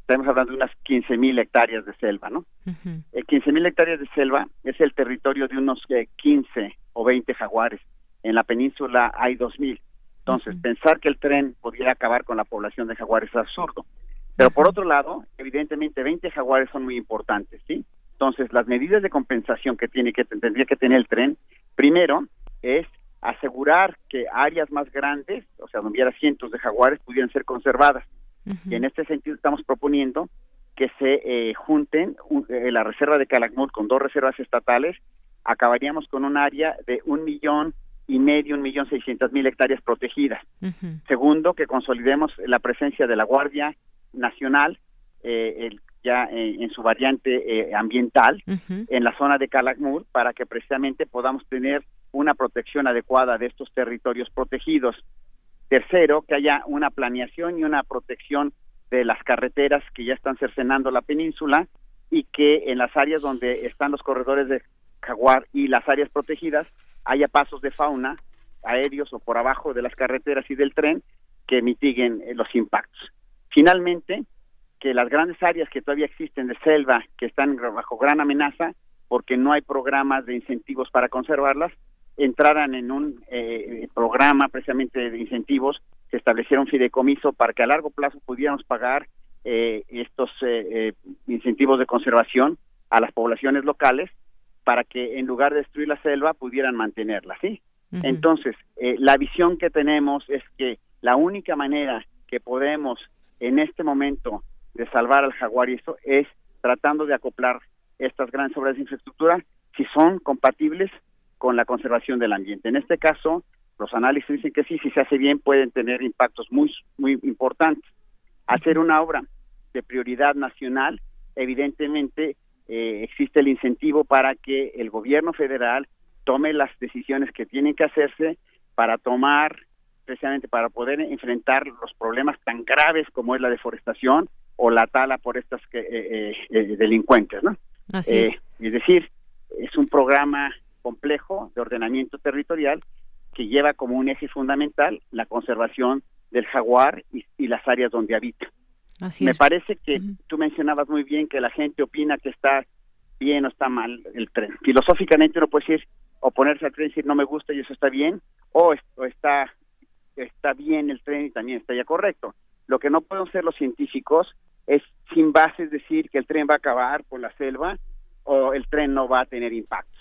estamos hablando de unas 15 mil hectáreas de selva, ¿no? Uh 15 mil hectáreas de selva es el territorio de unos 15 eh, o 20 jaguares. En la península hay 2 mil. Entonces, pensar que el tren pudiera acabar con la población de jaguares es absurdo. Pero por otro lado, evidentemente 20 jaguares son muy importantes, ¿sí? Entonces, las medidas de compensación que tiene que tendría que tener el tren, primero es asegurar que áreas más grandes, o sea, donde hubiera cientos de jaguares, pudieran ser conservadas. Y en este sentido estamos proponiendo que se eh, junten eh, la reserva de Calakmul con dos reservas estatales, acabaríamos con un área de un millón y medio, un millón seiscientas mil hectáreas protegidas. Segundo, que consolidemos la presencia de la Guardia Nacional, eh, el ya en, su variante eh, ambiental en la zona de Calakmul para que precisamente podamos tener una protección adecuada de estos territorios protegidos. Tercero, que haya una planeación y una protección de las carreteras que ya están cercenando la península y que en las áreas donde están los corredores de jaguar y las áreas protegidas haya pasos de fauna aéreos o por abajo de las carreteras y del tren que mitiguen eh, los impactos. Finalmente, que las grandes áreas que todavía existen de selva, que están bajo gran amenaza, porque no hay programas de incentivos para conservarlas, entraran en un eh, programa precisamente de incentivos, se estableciera un fideicomiso para que a largo plazo pudiéramos pagar eh, estos eh, incentivos de conservación a las poblaciones locales para que en lugar de destruir la selva pudieran mantenerla, ¿sí? Entonces, la visión que tenemos es que la única manera que podemos en este momento de salvar al jaguar y esto es tratando de acoplar estas grandes obras de infraestructura si son compatibles con la conservación del ambiente. En este caso, los análisis dicen que sí, si se hace bien pueden tener impactos muy muy importantes. Hacer una obra de prioridad nacional, evidentemente eh, existe el incentivo para que el gobierno federal tome las decisiones que tienen que hacerse para tomar precisamente para poder enfrentar los problemas tan graves como es la deforestación o la tala por estas eh, eh, delincuentes, ¿no? Así es. es decir, es un programa complejo de ordenamiento territorial que lleva como un eje fundamental la conservación del jaguar y, las áreas donde habita. Me parece que tú mencionabas muy bien que la gente opina que está bien o está mal el tren. Filosóficamente uno puede decir, oponerse al tren y decir no me gusta y eso está bien, o, está, está bien el tren y también está ya correcto. Lo que no pueden ser los científicos es sin bases decir que el tren va a acabar por la selva o el tren no va a tener impactos.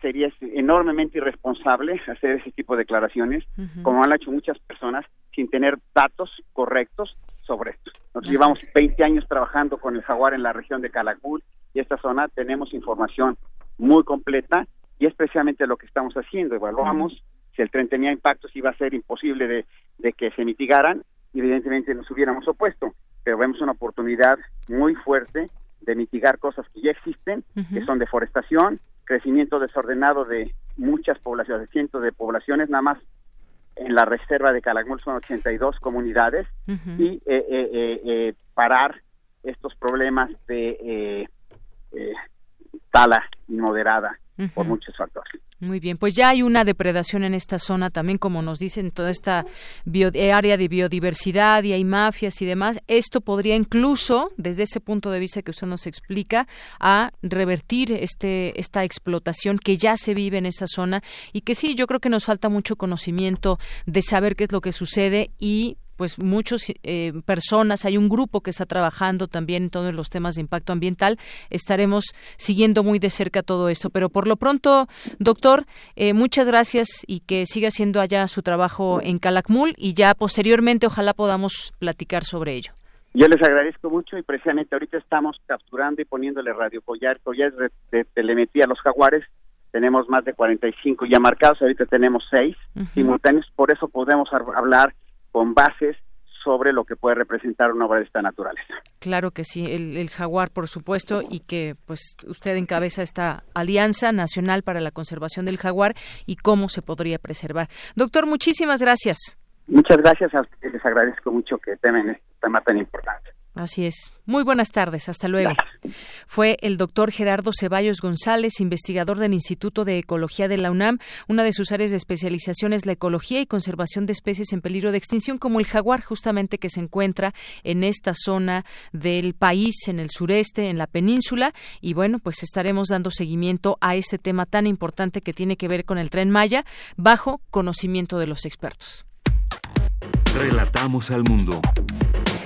sería enormemente irresponsable hacer ese tipo de declaraciones, como han hecho muchas personas, sin tener datos correctos sobre esto. Nosotros llevamos 20 años trabajando con el jaguar en la región de Calakmul y esta zona tenemos información muy completa y es precisamente lo que estamos haciendo. Evaluamos si el tren tenía impactos, iba a ser imposible de, de que se mitigaran, evidentemente nos hubiéramos opuesto, pero vemos una oportunidad muy fuerte de mitigar cosas que ya existen, que son deforestación, crecimiento desordenado de muchas poblaciones, de cientos de poblaciones, nada más en la reserva de Calakmul son 82 comunidades, y eh, eh, eh, parar estos problemas de tala inmoderada por muchos factores. Muy bien, pues ya hay una depredación en esta zona también, como nos dicen, toda esta eh, área de biodiversidad y hay mafias y demás. Esto podría incluso, desde ese punto de vista que usted nos explica, a revertir este esta explotación que ya se vive en esta zona y que sí, yo creo que nos falta mucho conocimiento de saber qué es lo que sucede y pues muchas eh, personas, hay un grupo que está trabajando también en todos los temas de impacto ambiental. Estaremos siguiendo muy de cerca todo esto. Pero por lo pronto, doctor, eh, muchas gracias y que siga haciendo allá su trabajo en Calakmul y ya posteriormente ojalá podamos platicar sobre ello. Yo les agradezco mucho y precisamente ahorita estamos capturando y poniéndole radio collar, collares de, telemetría a los jaguares. Tenemos más de 45 ya marcados, ahorita tenemos seis simultáneos, por eso podemos hablar con bases sobre lo que puede representar una obra de esta naturaleza. Claro que sí, el, jaguar, por supuesto, y que pues usted encabeza esta alianza nacional para la conservación del jaguar y cómo se podría preservar. Doctor, muchísimas gracias. Muchas gracias a ustedes, les agradezco mucho que temen este tema tan importante. Así es. Muy buenas tardes. Hasta luego. Fue el doctor Gerardo Ceballos González, investigador del Instituto de Ecología de la UNAM. Una de sus áreas de especialización es la ecología y conservación de especies en peligro de extinción, como el jaguar, justamente que se encuentra en esta zona del país, en el sureste, en la península. Y bueno, pues estaremos dando seguimiento a este tema tan importante que tiene que ver con el tren Maya, bajo conocimiento de los expertos. Relatamos al mundo.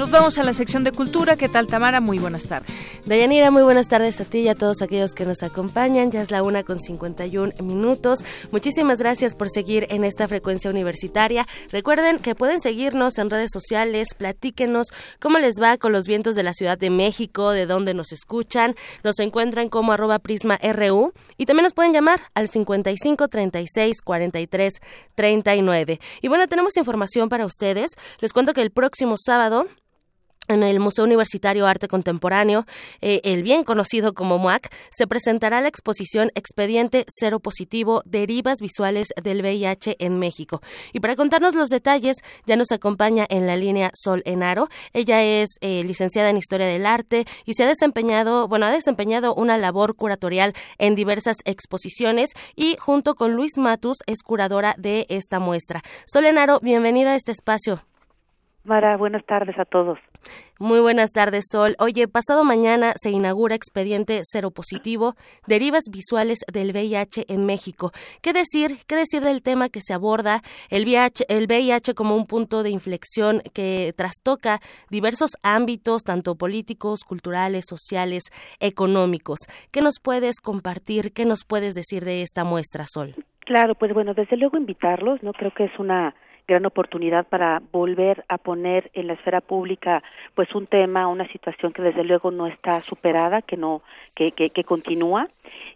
Nos vamos a la sección de cultura. ¿Qué tal, Tamara? Muy buenas tardes. Dayanira, muy buenas tardes a ti y a todos aquellos que nos acompañan. Ya es la una con 51 minutos. Muchísimas gracias por seguir en esta frecuencia universitaria. Recuerden que pueden seguirnos en redes sociales, platíquenos cómo les va con los vientos de la Ciudad de México, de dónde nos escuchan. Nos encuentran como arroba prisma RU y también nos pueden llamar al 55 36 43 39. Y bueno, tenemos información para ustedes. Les cuento que el próximo sábado en el Museo Universitario Arte Contemporáneo, eh, el bien conocido como MUAC, se presentará la exposición Expediente Cero Positivo, Derivas Visuales del VIH en México. Y para contarnos los detalles, ya nos acompaña en la línea Sol Enaro. Ella es eh, licenciada en Historia del Arte y se ha desempeñado, bueno, ha desempeñado una labor curatorial en diversas exposiciones y junto con Luis Matus es curadora de esta muestra. Sol Enaro, bienvenida a este espacio. Mara, buenas tardes a todos. Muy buenas tardes, Sol. Oye, pasado mañana se inaugura expediente cero positivo, derivas visuales del VIH en México. ¿Qué decir? ¿Qué decir del tema que se aborda? El VIH, el VIH como un punto de inflexión que trastoca diversos ámbitos, tanto políticos, culturales, sociales, económicos. ¿Qué nos puedes compartir? ¿Qué nos puedes decir de esta muestra, Sol? Claro, pues bueno, desde luego invitarlos, ¿no? Creo que es una gran oportunidad para volver a poner en la esfera pública pues un tema, una situación que desde luego no está superada, que no que, que, continúa.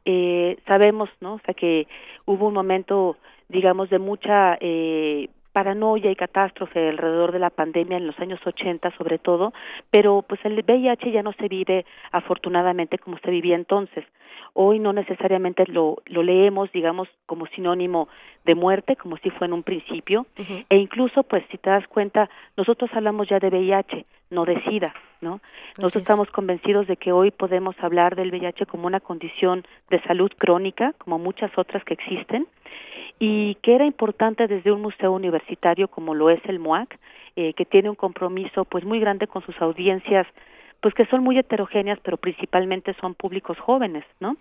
Eh, sabemos, ¿no? O sea que hubo un momento digamos de mucha eh, paranoia y catástrofe alrededor de la pandemia en los años 80 sobre todo, pero pues el VIH ya no se vive afortunadamente como se vivía entonces. Hoy no necesariamente lo, lo leemos, digamos, como sinónimo de muerte, como si fue en un principio, e incluso, pues, si te das cuenta, nosotros hablamos ya de VIH, no de SIDA, ¿no? Nosotros estamos convencidos de que hoy podemos hablar del VIH como una condición de salud crónica, como muchas otras que existen, y que era importante desde un museo universitario como lo es el MUAC, eh, que tiene un compromiso pues muy grande con sus audiencias pues que son muy heterogéneas, pero principalmente son públicos jóvenes, ¿no?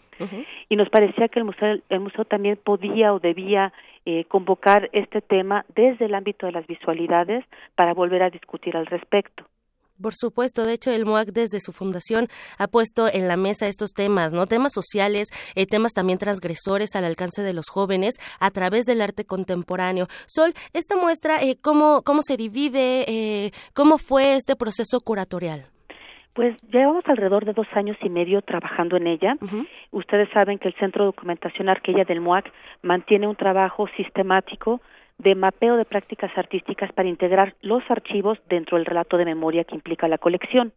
Y nos parecía que el museo, el museo también podía o debía eh, convocar este tema desde el ámbito de las visualidades para volver a discutir al respecto. Por supuesto, de hecho el MOAC desde su fundación ha puesto en la mesa estos temas, ¿no? Temas sociales, eh, temas también transgresores al alcance de los jóvenes a través del arte contemporáneo. Sol, esta muestra, eh, ¿cómo, ¿cómo se divide? Eh, ¿Cómo fue este proceso curatorial? Pues llevamos alrededor de dos años y medio trabajando en ella. Ustedes saben que el Centro de Documentación Arquella del MOAC mantiene un trabajo sistemático de mapeo de prácticas artísticas para integrar los archivos dentro del relato de memoria que implica la colección.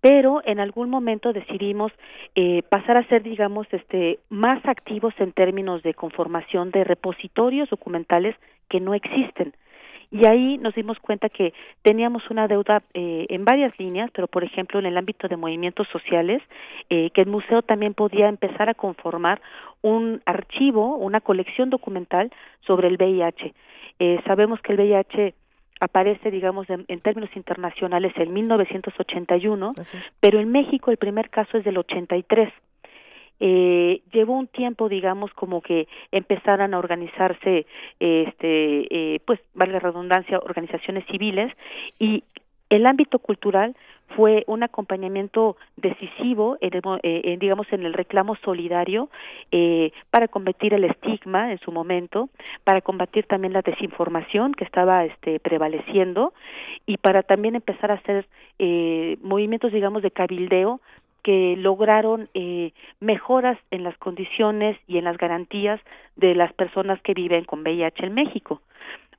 Pero en algún momento decidimos eh, pasar a ser, digamos, este, más activos en términos de conformación de repositorios documentales que no existen y ahí nos dimos cuenta que teníamos una deuda eh, en varias líneas, pero por ejemplo en el ámbito de movimientos sociales, eh, que el museo también podía empezar a conformar un archivo, una colección documental sobre el VIH. Eh, sabemos que el VIH aparece, digamos, en, en, términos internacionales en 1981, pero en México el primer caso es del 83 eh, llevó un tiempo, digamos, como que empezaran a organizarse, este, eh, pues, vale redundancia, organizaciones civiles y el ámbito cultural fue un acompañamiento decisivo, eh, digamos, en el reclamo solidario eh, para combatir el estigma en su momento, para combatir también la desinformación que estaba este, prevaleciendo y para también empezar a hacer eh, movimientos, digamos, de cabildeo que lograron eh, mejoras en las condiciones y en las garantías de las personas que viven con VIH en México.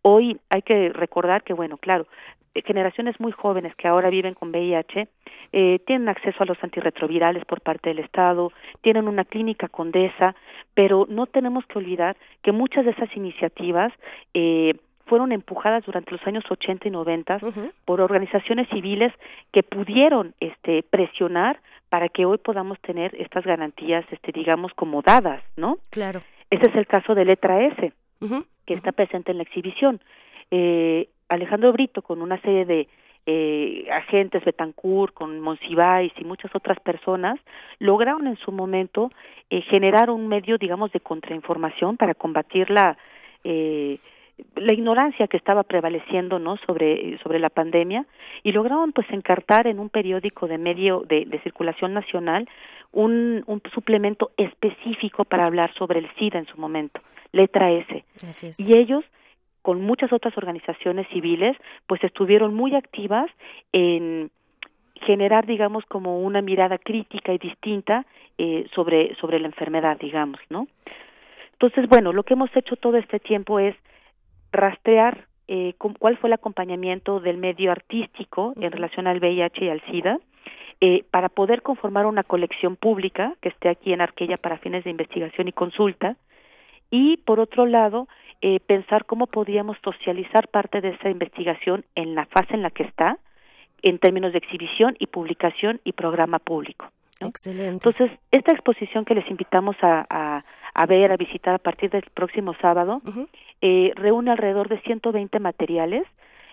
Hoy hay que recordar que, bueno, claro, eh, generaciones muy jóvenes que ahora viven con VIH eh, tienen acceso a los antirretrovirales por parte del Estado, tienen una clínica condesa, pero no tenemos que olvidar que muchas de esas iniciativas eh, fueron empujadas durante los años 80 y 90 por organizaciones civiles que pudieron este presionar para que hoy podamos tener estas garantías este digamos como dadas, ¿no? Claro. Ese es el caso de letra S, que está presente en la exhibición. Eh, Alejandro Brito con una serie de eh, agentes Betancourt, con Monsiváis y muchas otras personas, lograron en su momento eh, generar un medio, digamos, de contrainformación para combatir la eh, la ignorancia que estaba prevaleciendo no sobre sobre la pandemia y lograron pues encartar en un periódico de medio de, de circulación nacional un, un, suplemento específico para hablar sobre el SIDA en su momento letra S. Y ellos con muchas otras organizaciones civiles pues estuvieron muy activas en generar digamos como una mirada crítica y distinta eh, sobre sobre la enfermedad digamos no entonces bueno lo que hemos hecho todo este tiempo es rastrear eh, cuál fue el acompañamiento del medio artístico en relación al VIH y al SIDA, eh, para poder conformar una colección pública que esté aquí en Arquella para fines de investigación y consulta, y por otro lado, eh, pensar cómo podíamos socializar parte de esa investigación en la fase en la que está, en términos de exhibición y publicación y programa público. Excelente. Entonces, esta exposición que les invitamos a, a, ver, a visitar a partir del próximo sábado, eh, reúne alrededor de 120 materiales,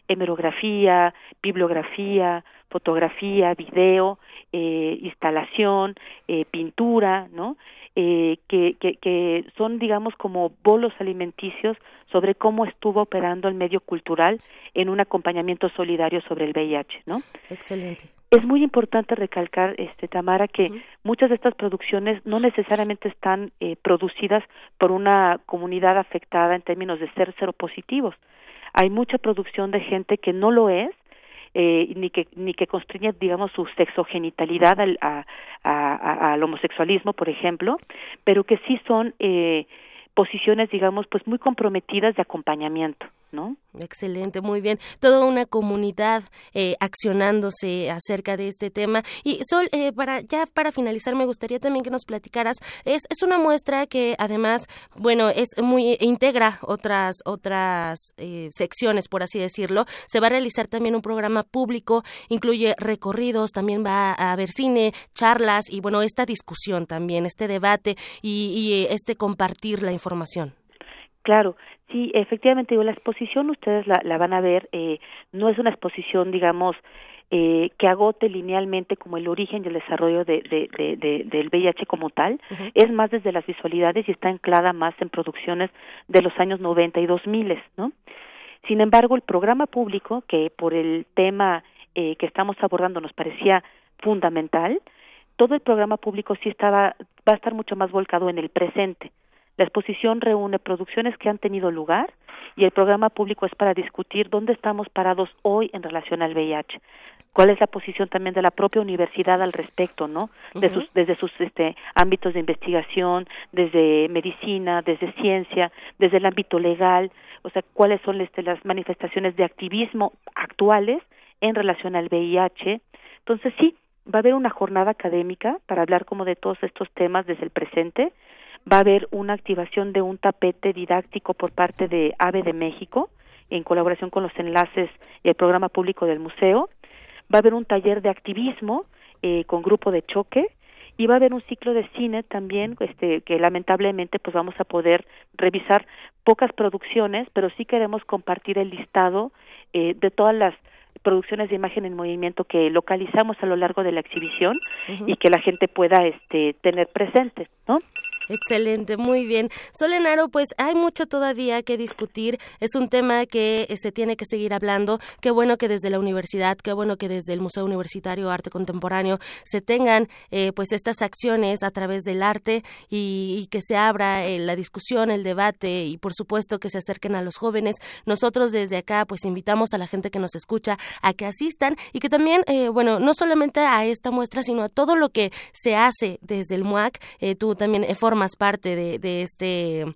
hemerografía, bibliografía, fotografía, video, eh, instalación, eh, pintura, ¿no? Eh, que, que, que son, digamos, como bolos alimenticios sobre cómo estuvo operando el medio cultural en un acompañamiento solidario sobre el VIH, ¿no? Excelente. Es muy importante recalcar, este Tamara, que muchas de estas producciones no necesariamente están eh, producidas por una comunidad afectada en términos de ser seropositivos. Hay mucha producción de gente que no lo es, eh, ni que ni que constriñe digamos su sexogenitalidad al, a, a, al homosexualismo por ejemplo pero que sí son eh, posiciones digamos pues muy comprometidas de acompañamiento ¿no? Excelente, muy bien. Toda una comunidad eh, accionándose acerca de este tema. Y Sol, eh, para ya para finalizar, me gustaría también que nos platicaras. Es, es una muestra que además, bueno, es muy integra otras otras eh, secciones, por así decirlo. Se va a realizar también un programa público, incluye recorridos, también va a haber cine, charlas y bueno, esta discusión también, este debate y, y este compartir la información. Claro, Sí, efectivamente, digo, la exposición ustedes la, la van a ver, eh, no es una exposición, digamos, eh, que agote linealmente como el origen y el desarrollo de, de, de, del VIH como tal, es más desde las visualidades y está anclada más en producciones de los años 90 y 2000, ¿no? Sin embargo, el programa público, que por el tema eh, que estamos abordando nos parecía fundamental, todo el programa público sí estaba, va a estar mucho más volcado en el presente, la exposición reúne producciones que han tenido lugar y el programa público es para discutir dónde estamos parados hoy en relación al VIH cuál es la posición también de la propia universidad al respecto, ¿no? De sus, desde sus este, ámbitos de investigación, desde medicina, desde ciencia, desde el ámbito legal, o sea, cuáles son este, las manifestaciones de activismo actuales en relación al VIH. Entonces, sí, va a haber una jornada académica para hablar como de todos estos temas desde el presente, va a haber una activación de un tapete didáctico por parte de AVE de México, en colaboración con los enlaces y el programa público del museo. Va a haber un taller de activismo eh, con grupo de choque y va a haber un ciclo de cine también, este, que lamentablemente pues vamos a poder revisar pocas producciones, pero sí queremos compartir el listado eh, de todas las producciones de imagen en movimiento que localizamos a lo largo de la exhibición y que la gente pueda este tener presente, ¿no? Excelente, muy bien. Solenaro, pues hay mucho todavía que discutir. Es un tema que eh, se tiene que seguir hablando. Qué bueno que desde la universidad, qué bueno que desde el Museo Universitario Arte Contemporáneo se tengan eh, pues estas acciones a través del arte y, que se abra eh, la discusión, el debate y por supuesto que se acerquen a los jóvenes. Nosotros desde acá pues invitamos a la gente que nos escucha a que asistan y que también, bueno, no solamente a esta muestra, sino a todo lo que se hace desde el MUAC. tú también formas más parte de, de, este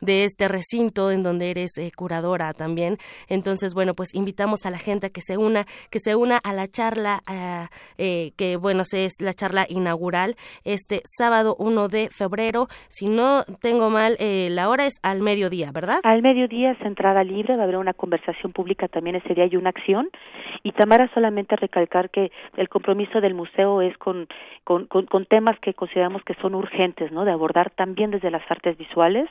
de este recinto en donde eres eh, curadora también. Entonces, bueno, pues invitamos a la gente a que se una, que se una a la charla, eh, que bueno, es la charla inaugural este sábado 1 de febrero. Si no tengo mal, eh, la hora es al mediodía, ¿verdad? Al mediodía es entrada libre, va a haber una conversación pública también ese día y una acción. Y Tamara solamente recalcar que el compromiso del museo es con, con, con temas que consideramos que son urgentes, ¿no? De abordar también desde las artes visuales,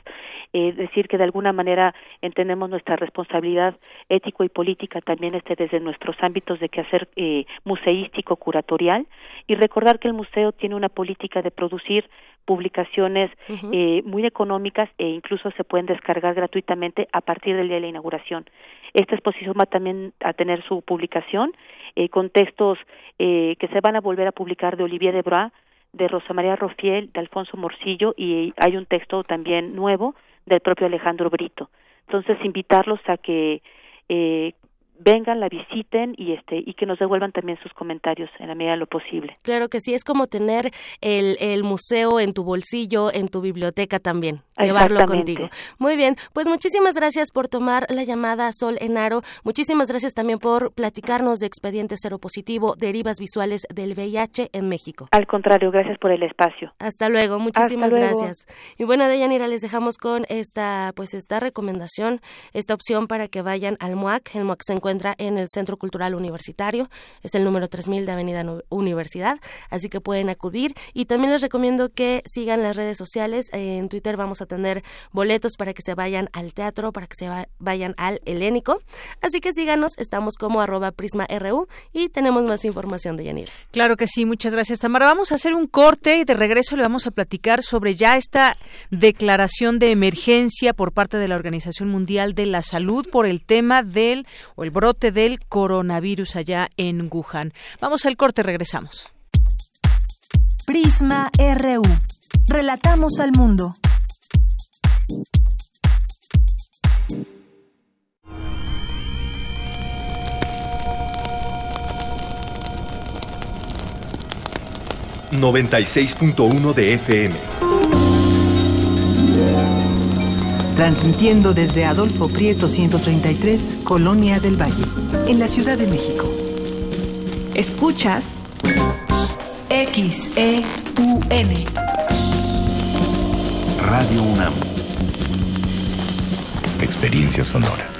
eh, decir que de alguna manera entendemos nuestra responsabilidad ético y política también este desde nuestros ámbitos de quehacer eh, museístico, curatorial, y recordar que el museo tiene una política de producir publicaciones eh, muy económicas e incluso se pueden descargar gratuitamente a partir del día de la inauguración. Esta exposición va también a tener su publicación eh, con textos eh, que se van a volver a publicar de Olivier Debrois, de Rosa María Rofiel, de Alfonso Morcillo y hay un texto también nuevo del propio Alejandro Brito. Entonces, invitarlos a que eh, vengan, la visiten y este y que nos devuelvan también sus comentarios en la medida de lo posible. Claro que sí, es como tener el, el museo en tu bolsillo, en tu biblioteca también. Llevarlo contigo. Muy bien, pues muchísimas gracias por tomar la llamada Sol Enaro. Muchísimas gracias también por platicarnos de expediente seropositivo, derivas visuales del VIH en México. Al contrario, gracias por el espacio. Hasta luego, muchísimas gracias. Y bueno, Deyanira, les dejamos con esta, pues esta recomendación, esta opción para que vayan al MUAC. El MUAC se encuentra en el Centro Cultural Universitario, es el número 3000 de Avenida Universidad, así que pueden acudir. Y también les recomiendo que sigan las redes sociales. En Twitter vamos a tener boletos para que se vayan al teatro, para que se vayan al helénico. Así que síganos, estamos como arroba prisma.ru y tenemos más información de Yanira. Claro que sí, muchas gracias Tamara. Vamos a hacer un corte y de regreso le vamos a platicar sobre ya esta declaración de emergencia por parte de la Organización Mundial de la Salud por el tema del o el brote del coronavirus allá en Wuhan. Vamos al corte, regresamos. Prisma RU. Relatamos al mundo. ...96.1 de FM. Transmitiendo desde Adolfo Prieto 133, Colonia del Valle, en la Ciudad de México. Escuchas XEUN. Radio UNAM. Experiencia sonora.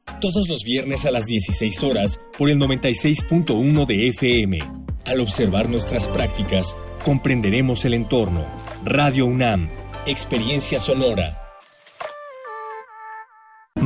todos los viernes a las 16 horas por el 96.1 de FM. Al observar nuestras prácticas, comprenderemos el entorno. Radio UNAM, Experiencia Sonora.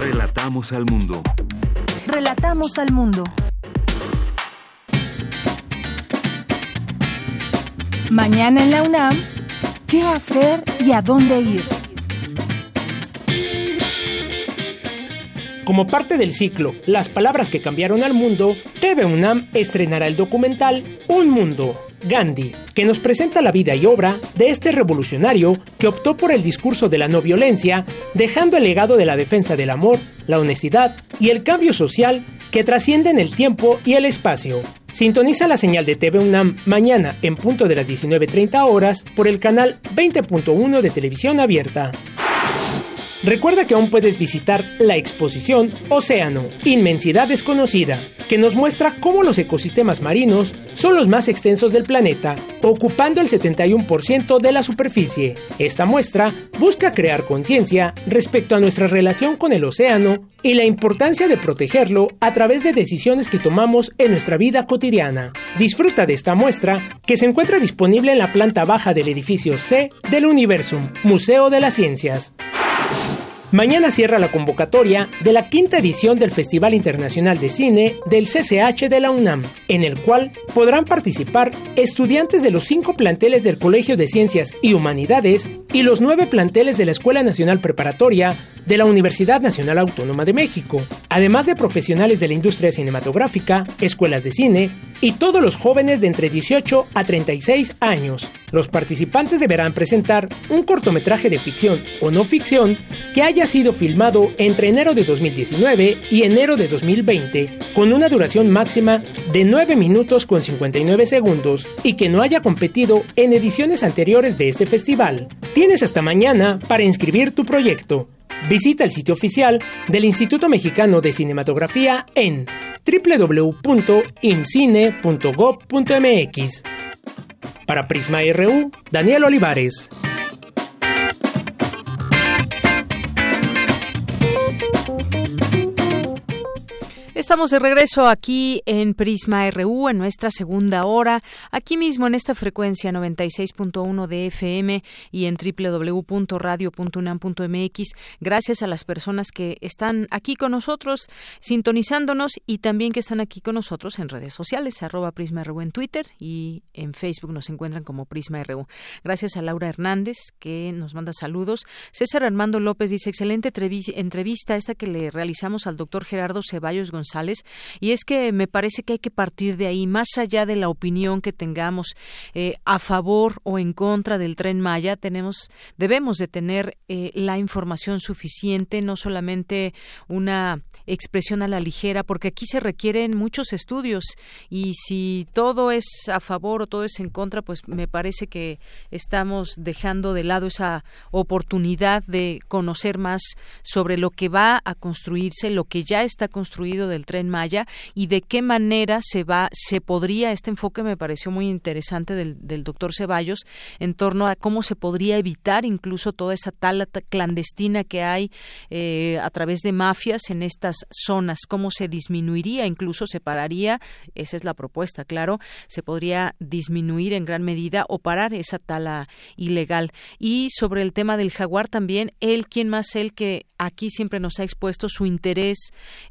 Relatamos al mundo. Relatamos al mundo. Mañana en la UNAM, ¿qué hacer y a dónde ir? Como parte del ciclo Las palabras que cambiaron al mundo, TV UNAM estrenará el documental Un Mundo, Gandhi, que nos presenta la vida y obra de este revolucionario que optó por el discurso de la no violencia, dejando el legado de la defensa del amor, la honestidad y el cambio social que trascienden el tiempo y el espacio. Sintoniza la señal de TV UNAM mañana en punto de las 19.30 horas por el canal 20.1 de televisión abierta. Recuerda que aún puedes visitar la exposición Océano, Inmensidad Desconocida, que nos muestra cómo los ecosistemas marinos son los más extensos del planeta, ocupando el 71% de la superficie. Esta muestra busca crear conciencia respecto a nuestra relación con el océano y la importancia de protegerlo a través de decisiones que tomamos en nuestra vida cotidiana. Disfruta de esta muestra que se encuentra disponible en la planta baja del edificio C del Universum, Museo de las Ciencias. Mañana cierra la convocatoria de la quinta edición del Festival Internacional de Cine del CCH de la UNAM, en el cual podrán participar estudiantes de los cinco planteles del Colegio de Ciencias y Humanidades y los nueve planteles de la Escuela Nacional Preparatoria de la Universidad Nacional Autónoma de México, además de profesionales de la industria cinematográfica, escuelas de cine y todos los jóvenes de entre 18 a 36 años. Los participantes deberán presentar un cortometraje de ficción o no ficción que haya sido filmado entre enero de 2019 y enero de 2020 con una duración máxima de 9 minutos con 59 segundos y que no haya competido en ediciones anteriores de este festival. Tienes hasta mañana para inscribir tu proyecto. Visita el sitio oficial del Instituto Mexicano de Cinematografía en www.imcine.gov.mx. Para Prisma RU, Daniel Olivares. Estamos de regreso aquí en Prisma RU en nuestra segunda hora, aquí mismo en esta frecuencia 96.1 de FM y en www.radio.unam.mx. Gracias a las personas que están aquí con nosotros sintonizándonos y también que están aquí con nosotros en redes sociales, arroba Prisma RU en Twitter y en Facebook nos encuentran como Prisma RU. Gracias a Laura Hernández que nos manda saludos. César Armando López dice excelente entrevista esta que le realizamos al doctor Gerardo Ceballos González y es que me parece que hay que partir de ahí, más allá de la opinión que tengamos eh, a favor o en contra del tren Maya, tenemos, debemos de tener eh, la información suficiente, no solamente una expresión a la ligera, porque aquí se requieren muchos estudios. Y si todo es a favor o todo es en contra, pues me parece que estamos dejando de lado esa oportunidad de conocer más sobre lo que va a construirse, lo que ya está construido del tren Maya y de qué manera se va, se podría, este enfoque me pareció muy interesante del, doctor Ceballos en torno a cómo se podría evitar incluso toda esa tala clandestina que hay eh, a través de mafias en estas zonas, cómo se disminuiría, incluso se pararía, esa es la propuesta, claro, se podría disminuir en gran medida o parar esa tala ilegal. Y sobre el tema del jaguar también, él, quien más él que aquí siempre nos ha expuesto su interés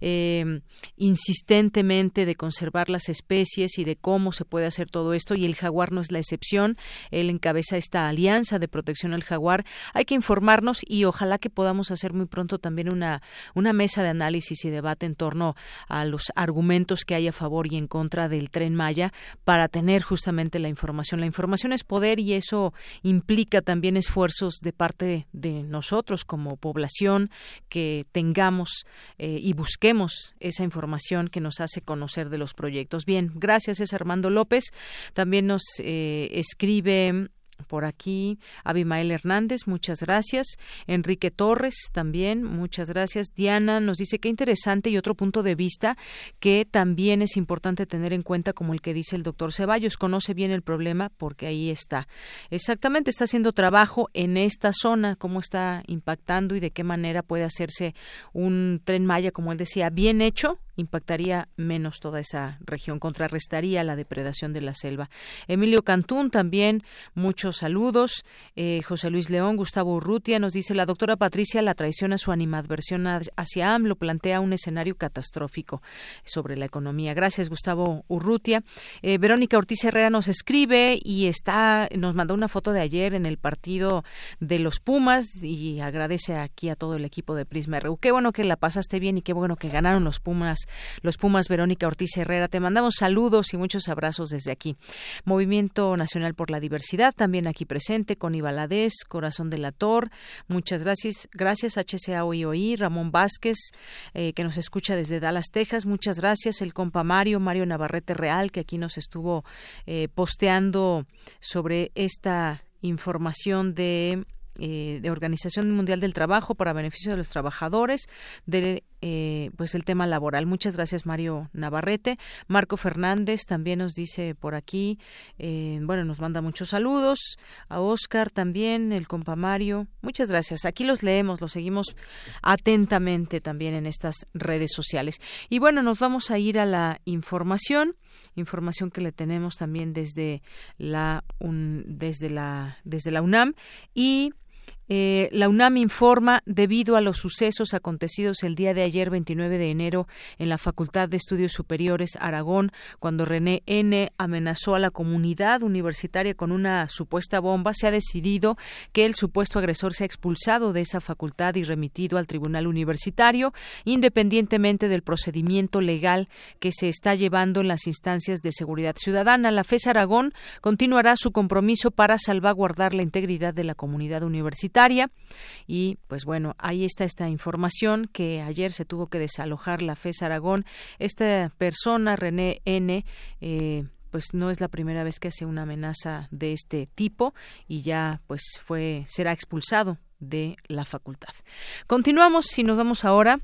eh, insistentemente de conservar las especies y de cómo se puede hacer todo esto y el jaguar no es la excepción. Él encabeza esta alianza de protección al jaguar. Hay que informarnos y ojalá que podamos hacer muy pronto también una, una mesa de análisis y debate en torno a los argumentos que hay a favor y en contra del tren Maya para tener justamente la información. La información es poder y eso implica también esfuerzos de parte de nosotros como población que tengamos eh, y busquemos esa información que nos hace conocer de los proyectos. Bien, gracias es Armando López. También nos eh, escribe por aquí Abimael Hernández, muchas gracias. Enrique Torres también, muchas gracias. Diana nos dice que interesante y otro punto de vista que también es importante tener en cuenta como el que dice el doctor Ceballos. Conoce bien el problema porque ahí está. Exactamente, está haciendo trabajo en esta zona, cómo está impactando y de qué manera puede hacerse un tren Maya, como él decía, bien hecho impactaría menos toda esa región, contrarrestaría la depredación de la selva. Emilio Cantún también, muchos saludos. Eh, José Luis León, Gustavo Urrutia nos dice la doctora Patricia la traición a su animadversión hacia AMLO plantea un escenario catastrófico sobre la economía. Gracias, Gustavo Urrutia. Eh, Verónica Ortiz Herrera nos escribe y está, nos mandó una foto de ayer en el partido de los Pumas y agradece aquí a todo el equipo de Prisma RU. Qué bueno que la pasaste bien y qué bueno que ganaron los Pumas los Pumas Verónica Ortiz Herrera. Te mandamos saludos y muchos abrazos desde aquí. Movimiento Nacional por la Diversidad, también aquí presente, con Ibaladés, Corazón de la. Muchas gracias. Gracias, HCA OIOI, Ramón Vázquez, eh, que nos escucha desde Dallas, Texas. Muchas gracias. El compa Mario, Mario Navarrete Real, que aquí nos estuvo eh, posteando sobre esta información de eh, de Organización Mundial del Trabajo para beneficio de los trabajadores de eh, pues el tema laboral. Muchas gracias Mario Navarrete. Marco Fernández también nos dice por aquí, eh, bueno, nos manda muchos saludos. A Oscar también, el compa Mario. Muchas gracias. Aquí los leemos, los seguimos atentamente también en estas redes sociales. Y bueno, nos vamos a ir a la información información que le tenemos también desde la desde la desde la UNAM y eh, la UNAM informa, debido a los sucesos acontecidos el día de ayer, 29 de enero, en la Facultad de Estudios Superiores Aragón, cuando René N. amenazó a la comunidad universitaria con una supuesta bomba, se ha decidido que el supuesto agresor sea expulsado de esa facultad y remitido al Tribunal Universitario, independientemente del procedimiento legal que se está llevando en las instancias de seguridad ciudadana. La FES Aragón continuará su compromiso para salvaguardar la integridad de la comunidad universitaria y pues bueno, ahí está esta información que ayer se tuvo que desalojar la FES Aragón. Esta persona, René N., eh, pues no es la primera vez que hace una amenaza de este tipo y ya pues fue será expulsado de la facultad. Continuamos y nos vamos ahora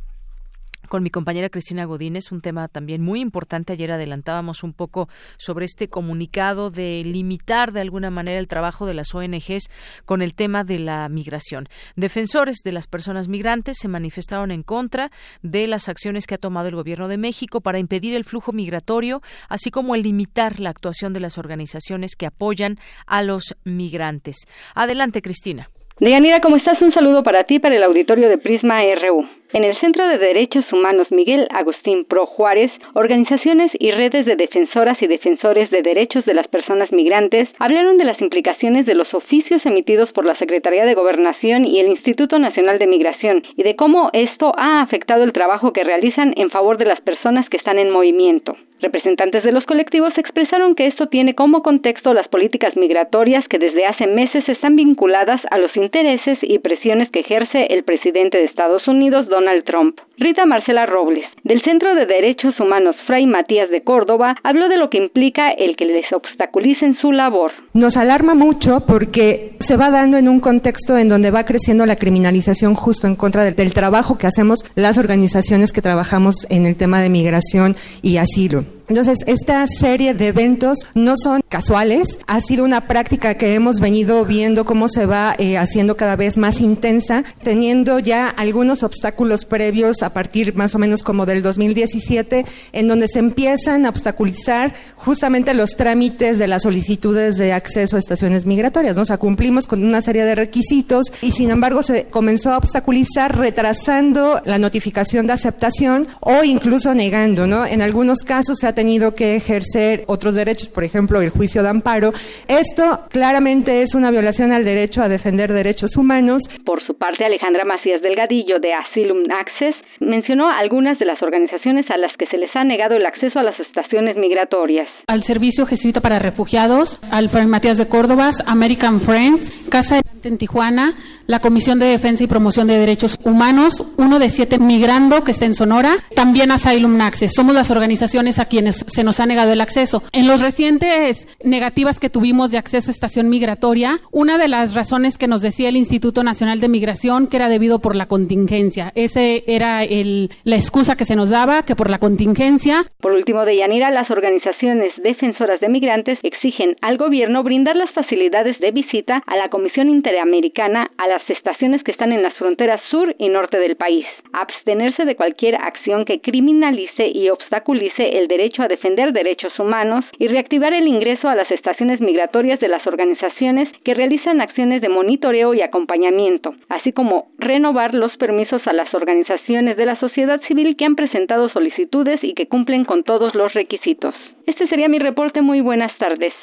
con mi compañera Cristina Godínez, un tema también muy importante. Ayer adelantábamos un poco sobre este comunicado de limitar de alguna manera el trabajo de las ONGs con el tema de la migración. Defensores de las personas migrantes se manifestaron en contra de las acciones que ha tomado el Gobierno de México para impedir el flujo migratorio, así como el limitar la actuación de las organizaciones que apoyan a los migrantes. Adelante, Cristina. Deyanira, ¿cómo estás? Un saludo para ti, para el auditorio de Prisma RU. En el Centro de Derechos Humanos Miguel Agustín Pro Juárez, organizaciones y redes de defensoras y defensores de derechos de las personas migrantes hablaron de las implicaciones de los oficios emitidos por la Secretaría de Gobernación y el Instituto Nacional de Migración y de cómo esto ha afectado el trabajo que realizan en favor de las personas que están en movimiento. Representantes de los colectivos expresaron que esto tiene como contexto las políticas migratorias que desde hace meses están vinculadas a los intereses y presiones que ejerce el presidente de Estados Unidos, Donald Trump. Rita Marcela Robles, del Centro de Derechos Humanos Fray Matías de Córdoba, habló de lo que implica el que les obstaculicen su labor. Nos alarma mucho porque se va dando en un contexto en donde va creciendo la criminalización justo en contra del, del trabajo que hacemos las organizaciones que trabajamos en el tema de migración y asilo. Entonces, esta serie de eventos no son casuales, ha sido una práctica que hemos venido viendo cómo se va eh, haciendo cada vez más intensa, teniendo ya algunos obstáculos previos a partir más o menos como del 2017, en donde se empiezan a obstaculizar justamente los trámites de las solicitudes de acceso a estaciones migratorias. ¿no? O sea, cumplimos con una serie de requisitos y sin embargo se comenzó a obstaculizar retrasando la notificación de aceptación o incluso negando, ¿no? En algunos casos se ha tenido que ejercer otros derechos, por ejemplo, el juicio de amparo. Esto claramente es una violación al derecho a defender derechos humanos. Por su parte, Alejandra Macías Delgadillo de Asylum Access mencionó algunas de las organizaciones a las que se les ha negado el acceso a las estaciones migratorias. Al Servicio Jesuita para Refugiados, al Fray Matías de Córdoba, American Friends, Casa en Tijuana, la Comisión de Defensa y Promoción de Derechos Humanos, uno de siete Migrando, que está en Sonora, también Asylum Access. Somos las organizaciones a quienes se nos ha negado el acceso. En los recientes negativas que tuvimos de acceso a estación migratoria, una de las razones que nos decía el Instituto Nacional de Migración que era debido por la contingencia. Ese era la excusa que se nos daba, que por la contingencia. Por último, de Yanira, las organizaciones defensoras de migrantes exigen al gobierno brindar las facilidades de visita a la Comisión Interamericana a las estaciones que están en las fronteras sur y norte del país, abstenerse de cualquier acción que criminalice y obstaculice el derecho a defender derechos humanos y reactivar el ingreso a las estaciones migratorias de las organizaciones que realizan acciones de monitoreo y acompañamiento, así como renovar los permisos a las organizaciones de la sociedad civil que han presentado solicitudes y que cumplen con todos los requisitos. Este sería mi reporte. Muy buenas tardes.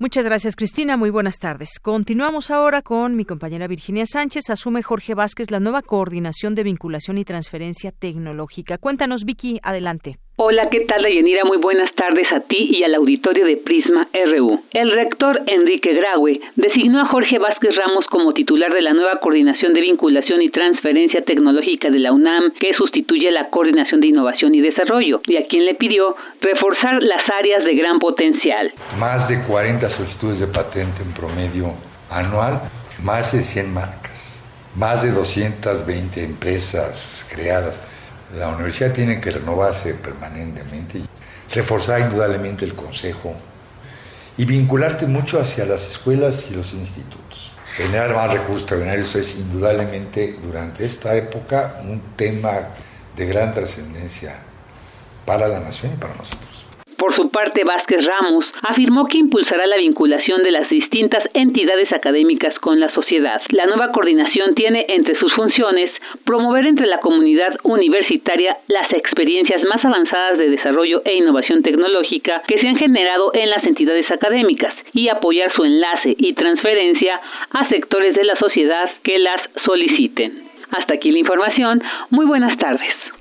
Muchas gracias, Cristina. Muy buenas tardes. Continuamos ahora con mi compañera Virginia Sánchez. Asume Jorge Vázquez la nueva coordinación de vinculación y transferencia tecnológica. Cuéntanos, Vicky, adelante. Hola, ¿qué tal, Deyanira? Muy buenas tardes a ti y al auditorio de Prisma RU. El rector Enrique Graue designó a Jorge Vázquez Ramos como titular de la nueva Coordinación de Vinculación y Transferencia Tecnológica de la UNAM, que sustituye la Coordinación de Innovación y Desarrollo, y a quien le pidió reforzar las áreas de gran potencial. Más de 40 solicitudes de patente en promedio anual, más de 100 marcas, más de 220 empresas creadas la universidad tiene que renovarse permanentemente, reforzar indudablemente el consejo y vincularte mucho hacia las escuelas y los institutos. Generar más recursos extraordinarios es indudablemente durante esta época un tema de gran trascendencia para la nación y para nosotros. Parte, Vázquez Ramos afirmó que impulsará la vinculación de las distintas entidades académicas con la sociedad. La nueva coordinación tiene entre sus funciones promover entre la comunidad universitaria las experiencias más avanzadas de desarrollo e innovación tecnológica que se han generado en las entidades académicas y apoyar su enlace y transferencia a sectores de la sociedad que las soliciten. Hasta aquí la información. Muy buenas tardes.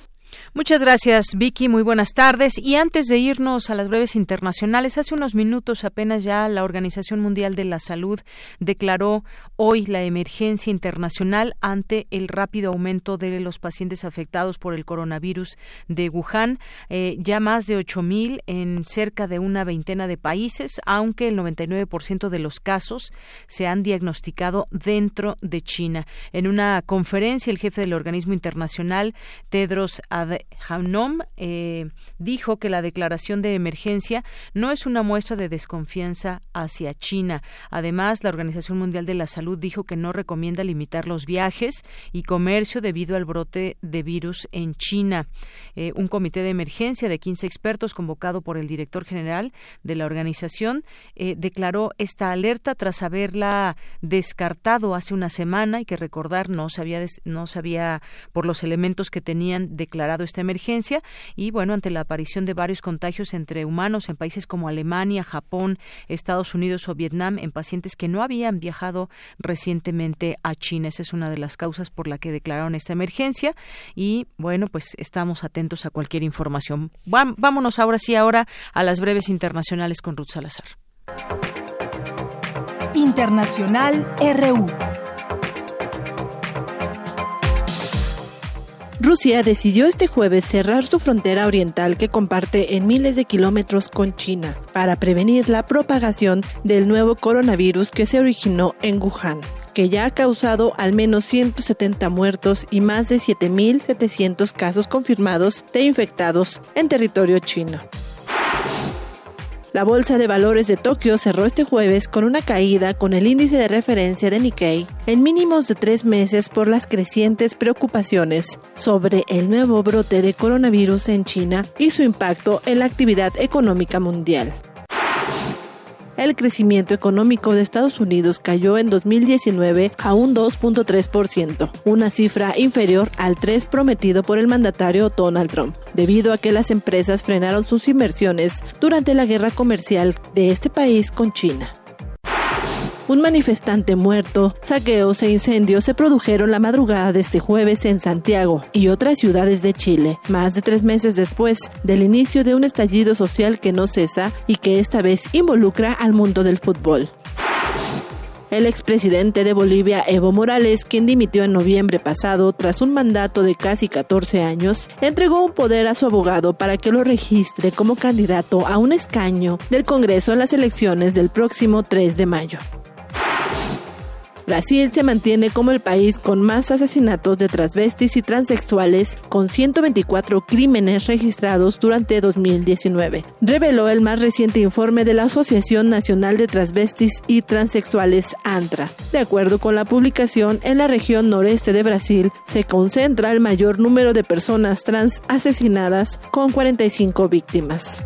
Muchas gracias, Vicky. Muy buenas tardes. Y antes de irnos a las breves internacionales, hace unos minutos apenas ya la Organización Mundial de la Salud declaró hoy la emergencia internacional ante el rápido aumento de los pacientes afectados por el coronavirus de Wuhan. Eh, ya más de 8.000 en cerca de una veintena de países, aunque el 99% de los casos se han diagnosticado dentro de China. En una conferencia, el jefe del organismo internacional, Tedros Ad Haunom eh, dijo que la declaración de emergencia no es una muestra de desconfianza hacia China. Además, la Organización Mundial de la Salud dijo que no recomienda limitar los viajes y comercio debido al brote de virus en China. Eh, un comité de emergencia de 15 expertos convocado por el director general de la organización eh, declaró esta alerta tras haberla descartado hace una semana y que recordar no sabía no sabía por los elementos que tenían declarado esta emergencia y bueno, ante la aparición de varios contagios entre humanos en países como Alemania, Japón, Estados Unidos o Vietnam en pacientes que no habían viajado recientemente a China. Esa es una de las causas por la que declararon esta emergencia y bueno, pues estamos atentos a cualquier información. Vámonos ahora sí ahora a las breves internacionales con Ruth Salazar. Internacional RU. Rusia decidió este jueves cerrar su frontera oriental que comparte en miles de kilómetros con China para prevenir la propagación del nuevo coronavirus que se originó en Wuhan que ya ha causado al menos 170 muertos y más de 7.700 casos confirmados de infectados en territorio chino. La bolsa de valores de Tokio cerró este jueves con una caída con el índice de referencia de Nikkei en mínimos de tres meses por las crecientes preocupaciones sobre el nuevo brote de coronavirus en China y su impacto en la actividad económica mundial el crecimiento económico de Estados Unidos cayó en 2019 a un 2.3%, una cifra inferior al 3 prometido por el mandatario Donald Trump, debido a que las empresas frenaron sus inversiones durante la guerra comercial de este país con China. Un manifestante muerto, saqueos e incendios se produjeron la madrugada de este jueves en Santiago y otras ciudades de Chile, más de tres meses después del inicio de un estallido social que no cesa y que esta vez involucra al mundo del fútbol. El expresidente de Bolivia, Evo Morales, quien dimitió en noviembre pasado tras un mandato de casi 14 años, entregó un poder a su abogado para que lo registre como candidato a un escaño del Congreso en las elecciones del próximo 3 de mayo. Brasil se mantiene como el país con más asesinatos de transvestis y transexuales, con 124 crímenes registrados durante 2019, reveló el más reciente informe de la Asociación Nacional de Transvestis y Transexuales ANTRA. De acuerdo con la publicación, en la región noreste de Brasil se concentra el mayor número de personas trans asesinadas, con 45 víctimas.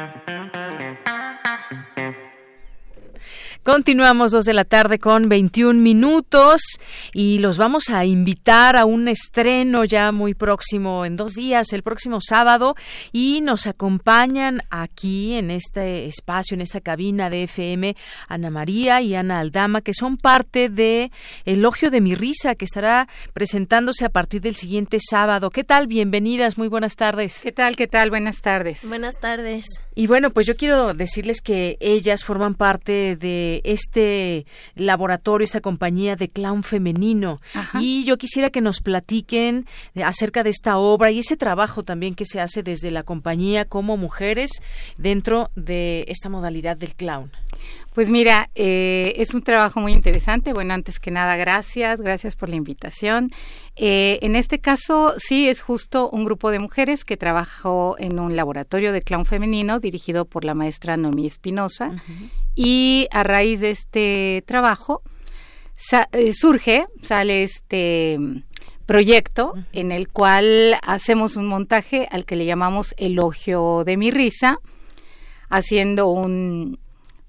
Continuamos dos de la tarde con 21 minutos y los vamos a invitar a un estreno ya muy próximo, en dos días, el próximo sábado, y nos acompañan aquí en este espacio, en esta cabina de FM, Ana María y Ana Aldama, que son parte de Elogio de mi risa, que estará presentándose a partir del siguiente sábado. ¿Qué tal? Bienvenidas, muy buenas tardes. ¿Qué tal? ¿Qué tal? Buenas tardes. Buenas tardes. Y bueno, pues yo quiero decirles que ellas forman parte de este laboratorio, esta compañía de clown femenino. Y yo quisiera que nos platiquen acerca de esta obra y ese trabajo también que se hace desde la compañía como mujeres dentro de esta modalidad del clown. Pues mira, eh, es un trabajo muy interesante. Bueno, antes que nada, gracias, gracias por la invitación. Eh, en este caso, sí, es justo un grupo de mujeres que trabajó en un laboratorio de clown femenino dirigido por la maestra Nomi Espinosa. Y a raíz de este trabajo eh, surge, sale este proyecto en el cual hacemos un montaje al que le llamamos Elogio de mi risa, haciendo un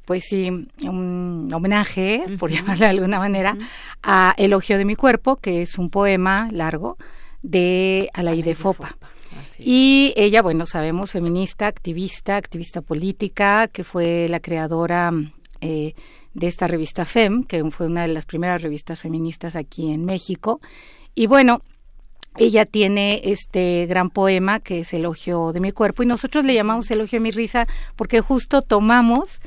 pues sí, un homenaje, por llamarlo de alguna manera, a Elogio de mi cuerpo, que es un poema largo de Alaide Fopa. Y ella, bueno, sabemos, feminista, activista, activista política, que fue la creadora eh, de esta revista FEM, que fue una de las primeras revistas feministas aquí en México. Y bueno, ella tiene este gran poema que es Elogio de mi cuerpo y nosotros le llamamos Elogio de mi risa porque justo tomamos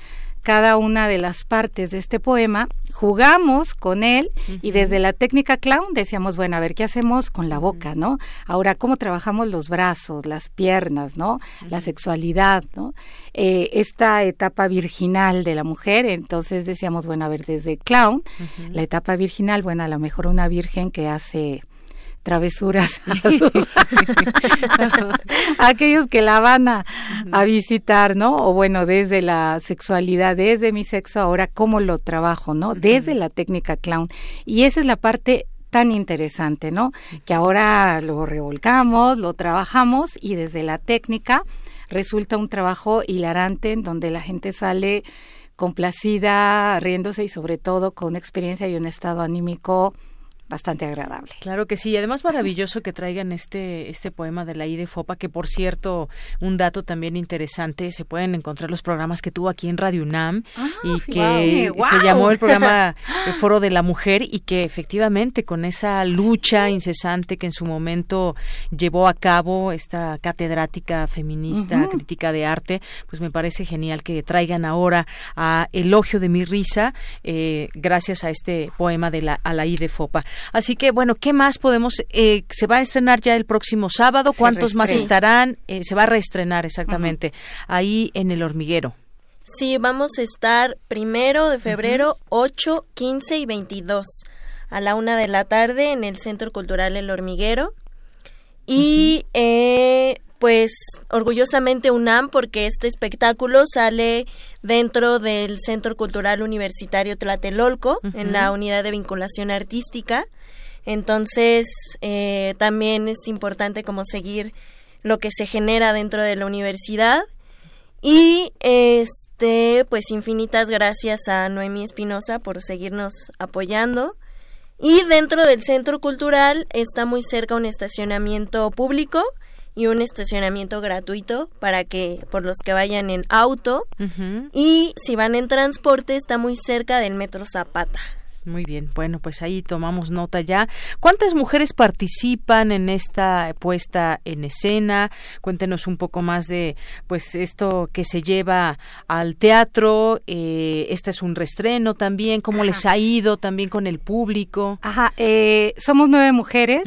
cada una de las partes de este poema, jugamos con él y desde la técnica clown decíamos, bueno, a ver, ¿qué hacemos con la boca, no? Ahora, ¿cómo trabajamos los brazos, las piernas, no? La sexualidad, ¿no? Eh, esta etapa virginal de la mujer, entonces decíamos, bueno, a ver, desde clown, la etapa virginal, bueno, a lo mejor una virgen que hace travesuras a, aquellos que la van a, visitar, ¿no? O bueno, desde la sexualidad, desde mi sexo, ahora cómo lo trabajo, ¿no? Desde la técnica clown. Y esa es la parte tan interesante, ¿no? Que ahora lo revolcamos, lo trabajamos y desde la técnica resulta un trabajo hilarante en donde la gente sale complacida, riéndose y sobre todo con una experiencia y un estado anímico bastante agradable. Claro que sí, y además maravilloso que traigan este este poema de la I de Fopa, que por cierto, un dato también interesante, se pueden encontrar los programas que tuvo aquí en Radio UNAM ah, y que se llamó el programa el Foro de la Mujer y que efectivamente con esa lucha incesante que en su momento llevó a cabo esta catedrática feminista, crítica de arte, pues me parece genial que traigan ahora a Elogio de mi risa eh, gracias a este poema de la a la I de Fopa. Así que, bueno, ¿qué más podemos? Eh, se va a estrenar ya el próximo sábado. ¿Cuántos más estarán? Eh, se va a reestrenar exactamente ahí en el hormiguero. Sí, vamos a estar primero de febrero, 8, 15 y 22 a la una de la tarde en el Centro Cultural El Hormiguero. Y eh, pues orgullosamente UNAM porque este espectáculo sale dentro del Centro Cultural Universitario Tlatelolco en la unidad de vinculación artística. Entonces eh, también es importante como seguir lo que se genera dentro de la universidad y este pues infinitas gracias a Noemí Espinosa por seguirnos apoyando. Y dentro del centro cultural está muy cerca un estacionamiento público y un estacionamiento gratuito para que por los que vayan en auto y si van en transporte está muy cerca del metro Zapata. Muy bien, bueno, pues ahí tomamos nota ya. ¿Cuántas mujeres participan en esta puesta en escena? Cuéntenos un poco más de, pues, esto que se lleva al teatro. Eh, este es un restreno también. ¿Cómo les ha ido también con el público? Ajá, eh, somos nueve mujeres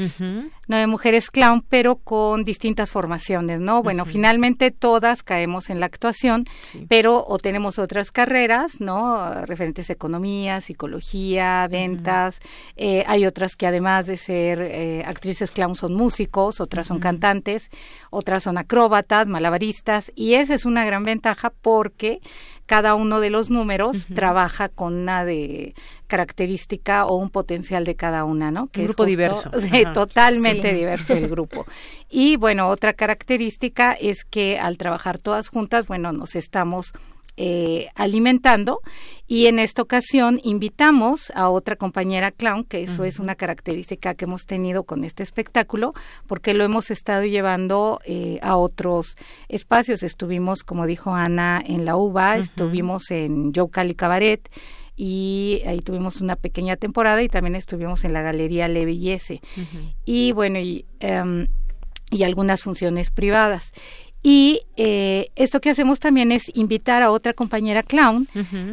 nueve mujeres clown, pero con distintas formaciones, ¿no? Bueno, finalmente todas caemos en la actuación, pero o tenemos otras carreras, ¿no? Referentes a economía, psicología, ventas. Eh, hay otras que además de ser eh, actrices clown son músicos, otras son cantantes, otras son acróbatas, malabaristas, y esa es una gran ventaja porque cada uno de los números trabaja con una de característica o un potencial de cada una, ¿no? Que un grupo diverso. totalmente diverso el grupo. Y bueno, otra característica es que al trabajar todas juntas, bueno, nos estamos eh, alimentando. Y en esta ocasión invitamos a otra compañera clown, que eso es una característica que hemos tenido con este espectáculo, porque lo hemos estado llevando eh, a otros espacios. Estuvimos, como dijo Ana, en la UBA, estuvimos en Joe Cali Cabaret, y ahí tuvimos una pequeña temporada y también estuvimos en la Galería Le Bellese y bueno y, em, y algunas funciones privadas y eh, esto que hacemos también es invitar a otra compañera clown,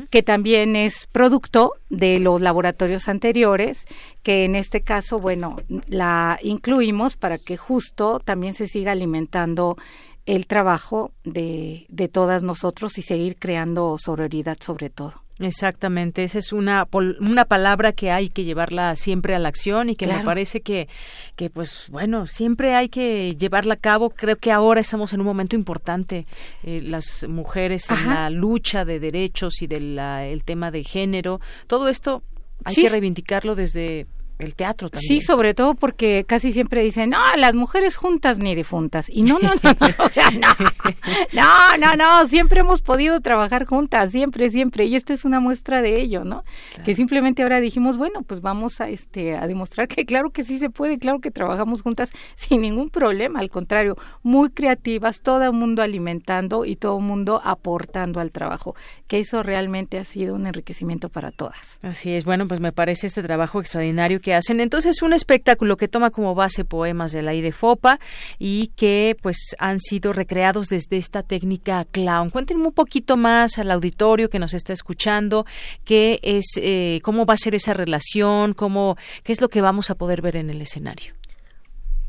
que también es producto de los laboratorios anteriores, que en este caso, bueno, la incluimos para que justo también se siga alimentando el trabajo de, de todas nosotros y seguir creando sororidad sobre todo. Exactamente, esa es una, una palabra que hay que llevarla siempre a la acción y que me parece que, que, pues bueno, siempre hay que llevarla a cabo. Creo que ahora estamos en un momento importante, eh, las mujeres en la lucha de derechos y del el tema de género, todo esto hay que reivindicarlo desde el teatro también. Sí, sobre todo porque casi siempre dicen, no, las mujeres juntas ni difuntas. Y no, no, no, no, o sea, no, no, no, no, siempre hemos podido trabajar juntas, siempre, siempre. Y esto es una muestra de ello, ¿no? Que simplemente ahora dijimos, bueno, pues vamos a, este, a demostrar que claro que sí se puede, claro que trabajamos juntas sin ningún problema, al contrario, muy creativas, todo el mundo alimentando y todo el mundo aportando al trabajo, que eso realmente ha sido un enriquecimiento para todas. Así es, bueno, pues me parece este trabajo extraordinario que hacen. Entonces, un espectáculo que toma como base poemas de la IDEFOPA y que pues han sido recreados desde esta técnica clown. Cuéntenme un poquito más al auditorio que nos está escuchando, qué es, eh, cómo va a ser esa relación, cómo, qué es lo que vamos a poder ver en el escenario.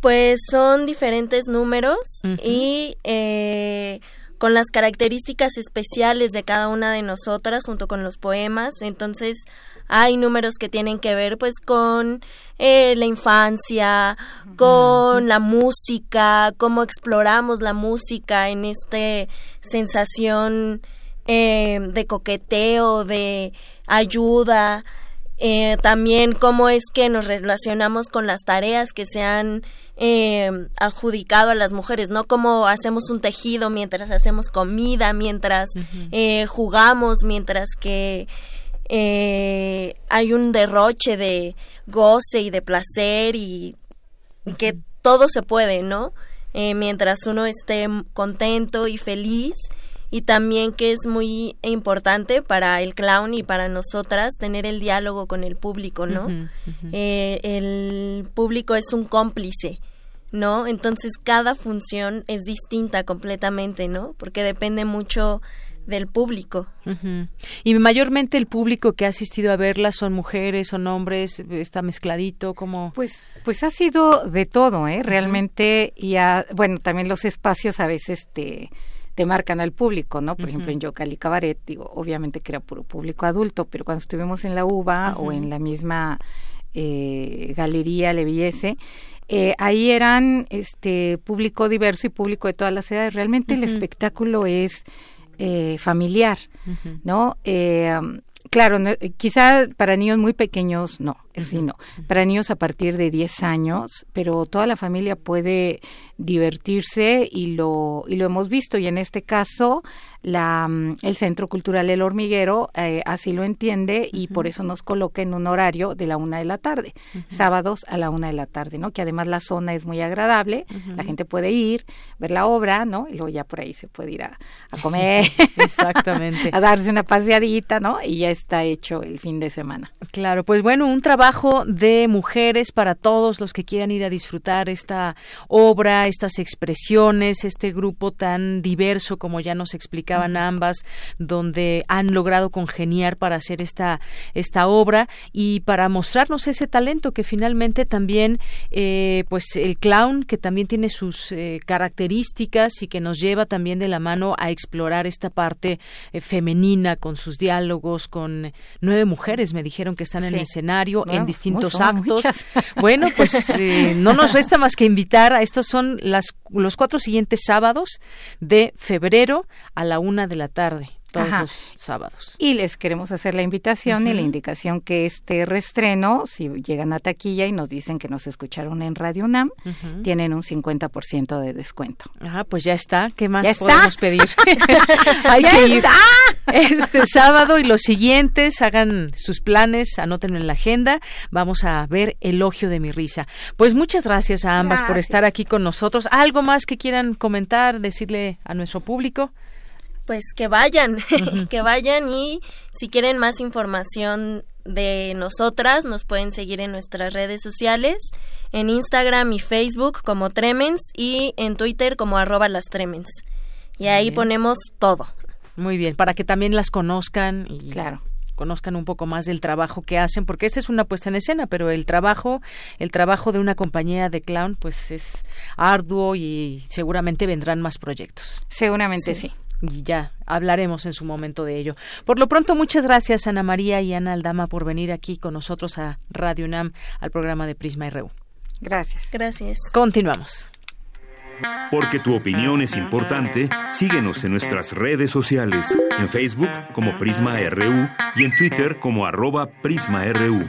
Pues son diferentes números y eh, con las características especiales de cada una de nosotras junto con los poemas. Entonces hay números que tienen que ver pues con eh, la infancia, con la música, cómo exploramos la música en esta sensación eh, de coqueteo, de ayuda. Eh, también cómo es que nos relacionamos con las tareas que se han eh, adjudicado a las mujeres, ¿no? Cómo hacemos un tejido mientras hacemos comida, mientras eh, jugamos, mientras que eh, hay un derroche de goce y de placer y, que todo se puede, ¿no? Eh, mientras uno esté contento y feliz y también que es muy importante para el clown y para nosotras tener el diálogo con el público, ¿no? Eh, el público es un cómplice, ¿no? Entonces cada función es distinta completamente, ¿no? Porque depende mucho del público. Y mayormente el público que ha asistido a verla son mujeres, son hombres, está mezcladito, como pues pues ha sido de todo, ¿eh? Realmente y bueno, también los espacios a veces te te marcan al público, ¿no? Por ejemplo, en Yocali Cabaret, digo, obviamente que era puro público adulto, pero cuando estuvimos en la UBA o en la misma eh, galería Leviese, eh, ahí eran este público diverso y público de todas las edades. Realmente el espectáculo es eh, familiar, ¿no? Eh, claro, quizá para niños muy pequeños no, Para niños a partir de 10 años, pero toda la familia puede divertirse y lo y lo hemos visto y en este caso la, mm, el Centro Cultural El Hormiguero eh, así lo entiende y por eso nos coloca en un horario de la una de la tarde, sábados a la una de la tarde, ¿no? Que además la zona es muy agradable, la gente puede ir, ver la obra, ¿no? Y luego ya por ahí se puede ir a, comer, exactamente, a darse una paseadita, ¿no? Y ya está hecho el fin de semana. Claro, pues bueno, un trabajo de mujeres para todos los que quieran ir a disfrutar esta obra, estas expresiones, este grupo tan diverso como ya nos explicaba ambas, donde han logrado congeniar para hacer esta, esta obra y para mostrarnos ese talento que finalmente también, eh, pues el clown, que también tiene sus eh, características y que nos lleva también de la mano a explorar esta parte eh, femenina con sus diálogos, con nueve mujeres, me dijeron que están en el escenario en distintos actos. Bueno, pues no nos resta más que invitar a estos son las, los cuatro siguientes sábados de febrero a la una de la tarde. Todos los sábados. Y les queremos hacer la invitación y la indicación que este restreno, si llegan a taquilla y nos dicen que nos escucharon en Radio UNAM, tienen un 50% de descuento. Ah, pues ya está. ¿Qué más podemos pedir? Hay que ir este sábado y los siguientes, hagan sus planes, anótenlo en la agenda. Vamos a ver Elogio de mi risa. Pues muchas gracias a ambas por estar aquí con nosotros. ¿Algo más que quieran comentar, decirle a nuestro público? Pues que vayan, que vayan y si quieren más información de nosotras, nos pueden seguir en nuestras redes sociales, en Instagram y Facebook como Tremens y en Twitter como arroba las Tremens. Y ahí ponemos todo. Muy bien, para que también las conozcan y claro conozcan un poco más del trabajo que hacen, porque esta es una puesta en escena, pero el trabajo, el trabajo de una compañía de clown, pues es arduo y seguramente vendrán más proyectos. Seguramente sí y ya hablaremos en su momento de ello. Por lo pronto, muchas gracias Ana María y Ana Aldama por venir aquí con nosotros a Radio UNAM, al programa de Prisma RU. Gracias. Gracias. Continuamos. Porque tu opinión es importante, síguenos en nuestras redes sociales, en Facebook como Prisma RU y en Twitter como arroba PrismaRU.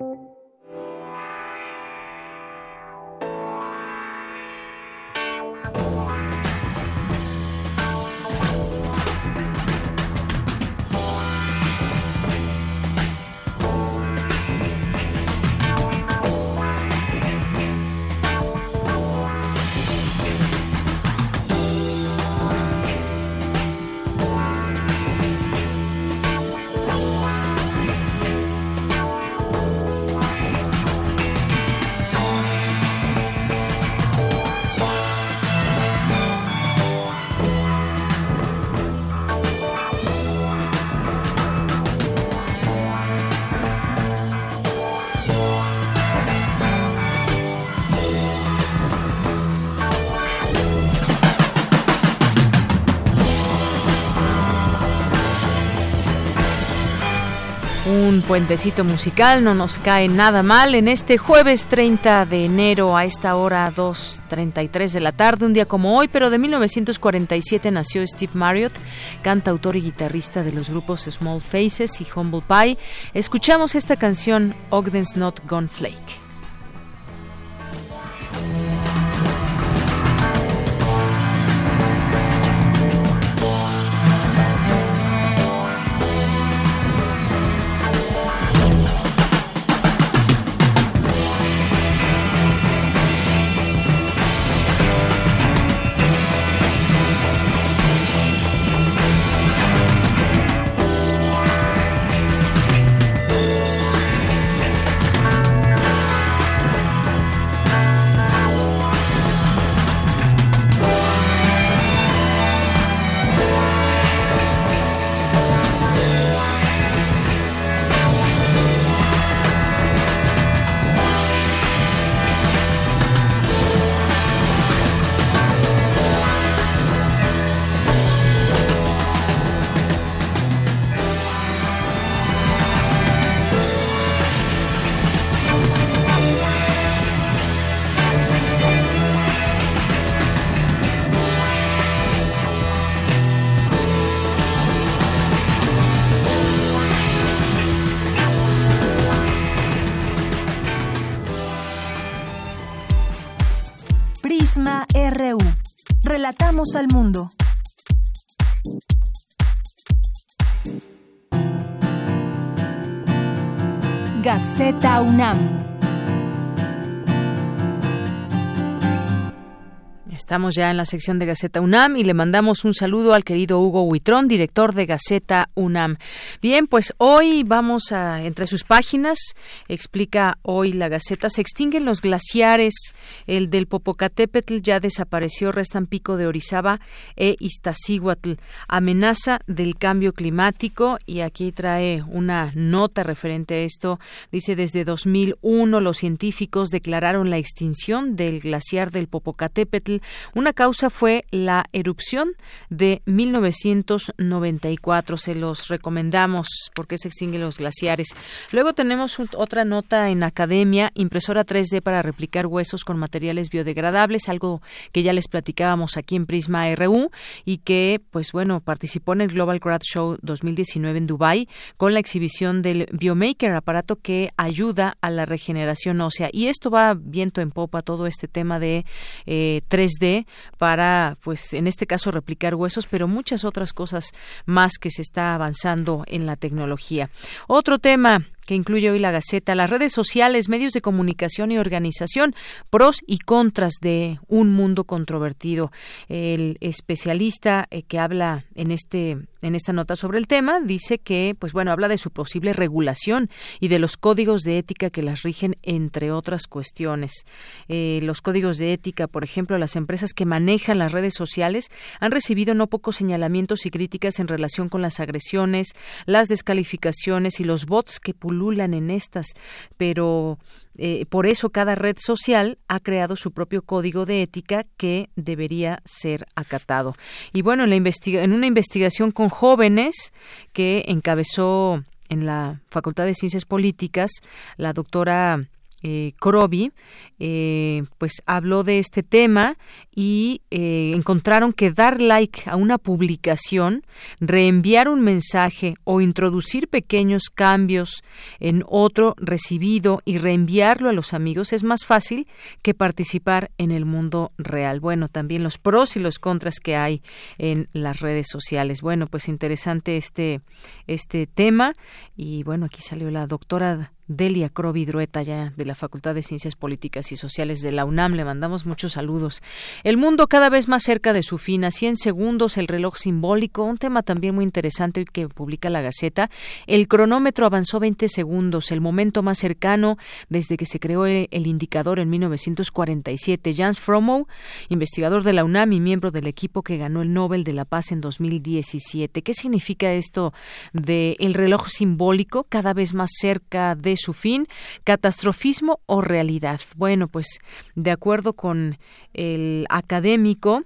puentecito musical, no nos cae nada mal en este jueves 30 de enero a esta hora 2.33 de la tarde, un día como hoy, pero de 1947 nació Steve Marriott, cantautor y guitarrista de los grupos Small Faces y Humble Pie. Escuchamos esta canción Ogden's Not Gone Flake. Al mundo. Gaceta UNAM. Estamos ya en la sección de Gaceta UNAM y le mandamos un saludo al querido Hugo Huitrón, director de Gaceta UNAM. Bien, pues hoy vamos a, entre sus páginas, explica hoy la Gaceta, se extinguen los glaciares, el del Popocatépetl ya desapareció, restan Pico de Orizaba e Iztaccíhuatl, amenaza del cambio climático y aquí trae una nota referente a esto, dice desde 2001 los científicos declararon la extinción del glaciar del Popocatépetl Una causa fue la erupción de 1994. Se los recomendamos porque se extinguen los glaciares. Luego tenemos otra nota en academia, impresora 3D para replicar huesos con materiales biodegradables, algo que ya les platicábamos aquí en Prisma RU y que, pues bueno, participó en el Global Grad Show 2019 en Dubai con la exhibición del Biomaker, aparato que ayuda a la regeneración ósea. Y esto va viento en popa todo este tema de 3D para, pues en este caso, replicar huesos, pero muchas otras cosas más que se está avanzando en la tecnología. Otro tema que incluye hoy la Gaceta, las redes sociales, medios de comunicación y organización, pros y contras de un mundo controvertido. El especialista eh, que habla en este en esta nota sobre el tema dice que, pues bueno, habla de su posible regulación y de los códigos de ética que las rigen, entre otras cuestiones. Eh, los códigos de ética, por ejemplo, las empresas que manejan las redes sociales han recibido no pocos señalamientos y críticas en relación con las agresiones, las descalificaciones y los bots que pululan en estas, pero eh, por eso cada red social ha creado su propio código de ética que debería ser acatado. Y bueno, en, la en una investigación con jóvenes que encabezó en la Facultad de Ciencias Políticas la doctora eh, eh, pues habló de este tema y eh, encontraron que dar like a una publicación, reenviar un mensaje o introducir pequeños cambios en otro recibido y reenviarlo a los amigos es más fácil que participar en el mundo real. Bueno, también los pros y los contras que hay en las redes sociales. Bueno, pues interesante este, este tema y bueno, aquí salió la doctora Delia Crovidrueta, ya de la Facultad de Ciencias Políticas y Sociales de la UNAM. Le mandamos muchos saludos. El mundo cada vez más cerca de su fin. A 100 segundos, el reloj simbólico, un tema también muy interesante que publica la Gaceta. El cronómetro avanzó 20 segundos, el momento más cercano desde que se creó el, indicador en 1947. Jans Fromow, investigador de la UNAM y miembro del equipo que ganó el Nobel de la Paz en 2017. ¿Qué significa esto de el reloj simbólico cada vez más cerca de su fin, catastrofismo o realidad. Bueno, pues de acuerdo con el académico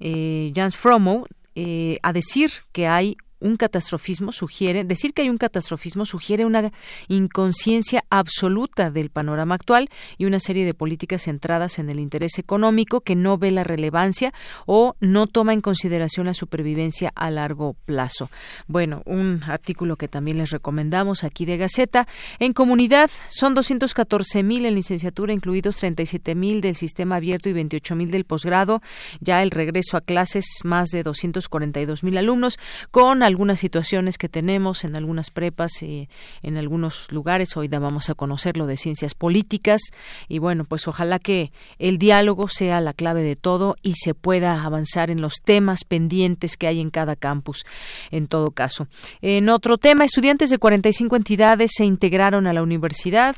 eh, Jans Fromo, eh, a decir que hay un catastrofismo sugiere, decir que hay un catastrofismo sugiere una inconsciencia absoluta del panorama actual y una serie de políticas centradas en el interés económico que no ve la relevancia o no toma en consideración la supervivencia a largo plazo. Bueno, un artículo que también les recomendamos aquí de Gaceta. En comunidad son 214 mil en licenciatura, incluidos 37 mil del sistema abierto y 28 mil del posgrado. Ya el regreso a clases, más de 242 mil alumnos, con algunas situaciones que tenemos en algunas prepas y en algunos lugares. Hoy vamos a conocer lo de ciencias políticas y bueno, pues ojalá que el diálogo sea la clave de todo y se pueda avanzar en los temas pendientes que hay en cada campus. En todo caso, en otro tema, estudiantes de 45 entidades se integraron a la universidad.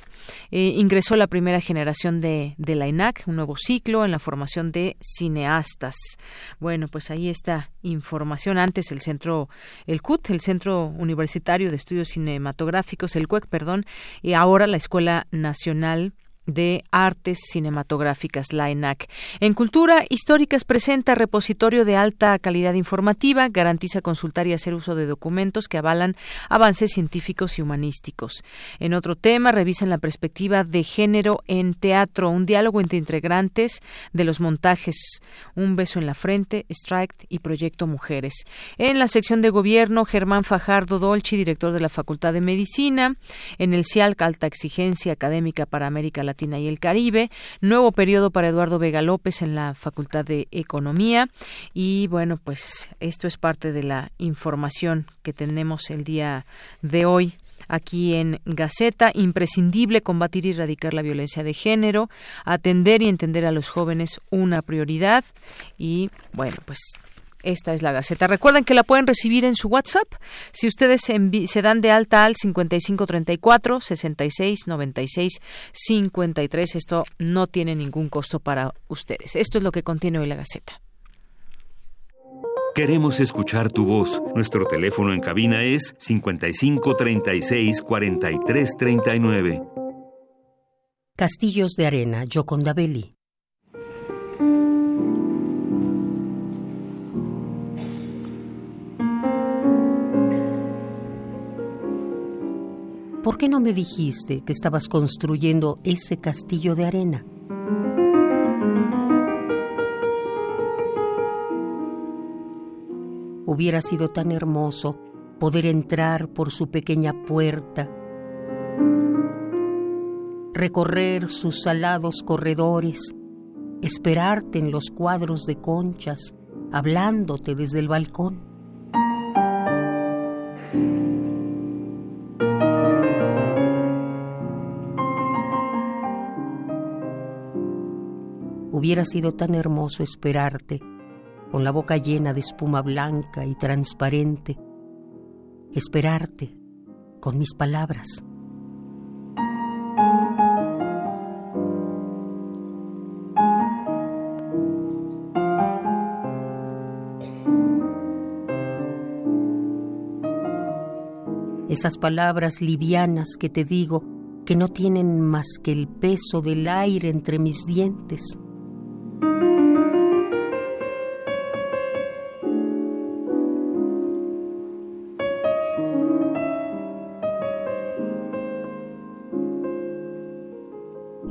Eh, ingresó la primera generación de, de la ENAC, un nuevo ciclo en la formación de cineastas. Bueno, pues ahí está información. Antes el centro el CUT, el Centro Universitario de Estudios Cinematográficos, el CUEC, perdón, y ahora la Escuela Nacional de Artes Cinematográficas, la ENAC. En Cultura Históricas presenta repositorio de alta calidad informativa, garantiza consultar y hacer uso de documentos que avalan avances científicos y humanísticos. En otro tema, revisan la perspectiva de género en teatro, un diálogo entre integrantes de los montajes Un beso en la frente, Strike y Proyecto Mujeres. En la sección de gobierno, Germán Fajardo Dolci, director de la Facultad de Medicina. En el CIALC, alta exigencia académica para América Latina Y el Caribe, nuevo periodo para Eduardo Vega López en la Facultad de Economía. Y bueno, pues esto es parte de la información que tenemos el día de hoy aquí en Gaceta. Imprescindible combatir y erradicar la violencia de género, atender y entender a los jóvenes una prioridad. Y bueno, pues esta es la Gaceta. Recuerden que la pueden recibir en su WhatsApp. Si ustedes se dan de alta al 5534 66 96 53, esto no tiene ningún costo para ustedes. Esto es lo que contiene hoy la Gaceta. Queremos escuchar tu voz. Nuestro teléfono en cabina es 5536 4339. Castillos de Arena, Yoconda Belli. Qué no me dijiste que estabas construyendo ese castillo de arena? Hubiera sido tan hermoso poder entrar por su pequeña puerta, recorrer sus salados corredores, esperarte en los cuadros de conchas, hablándote desde el balcón. Hubiera sido tan hermoso esperarte, con la boca llena de espuma blanca y transparente, esperarte con mis palabras. Esas palabras livianas que te digo que no tienen más que el peso del aire entre mis dientes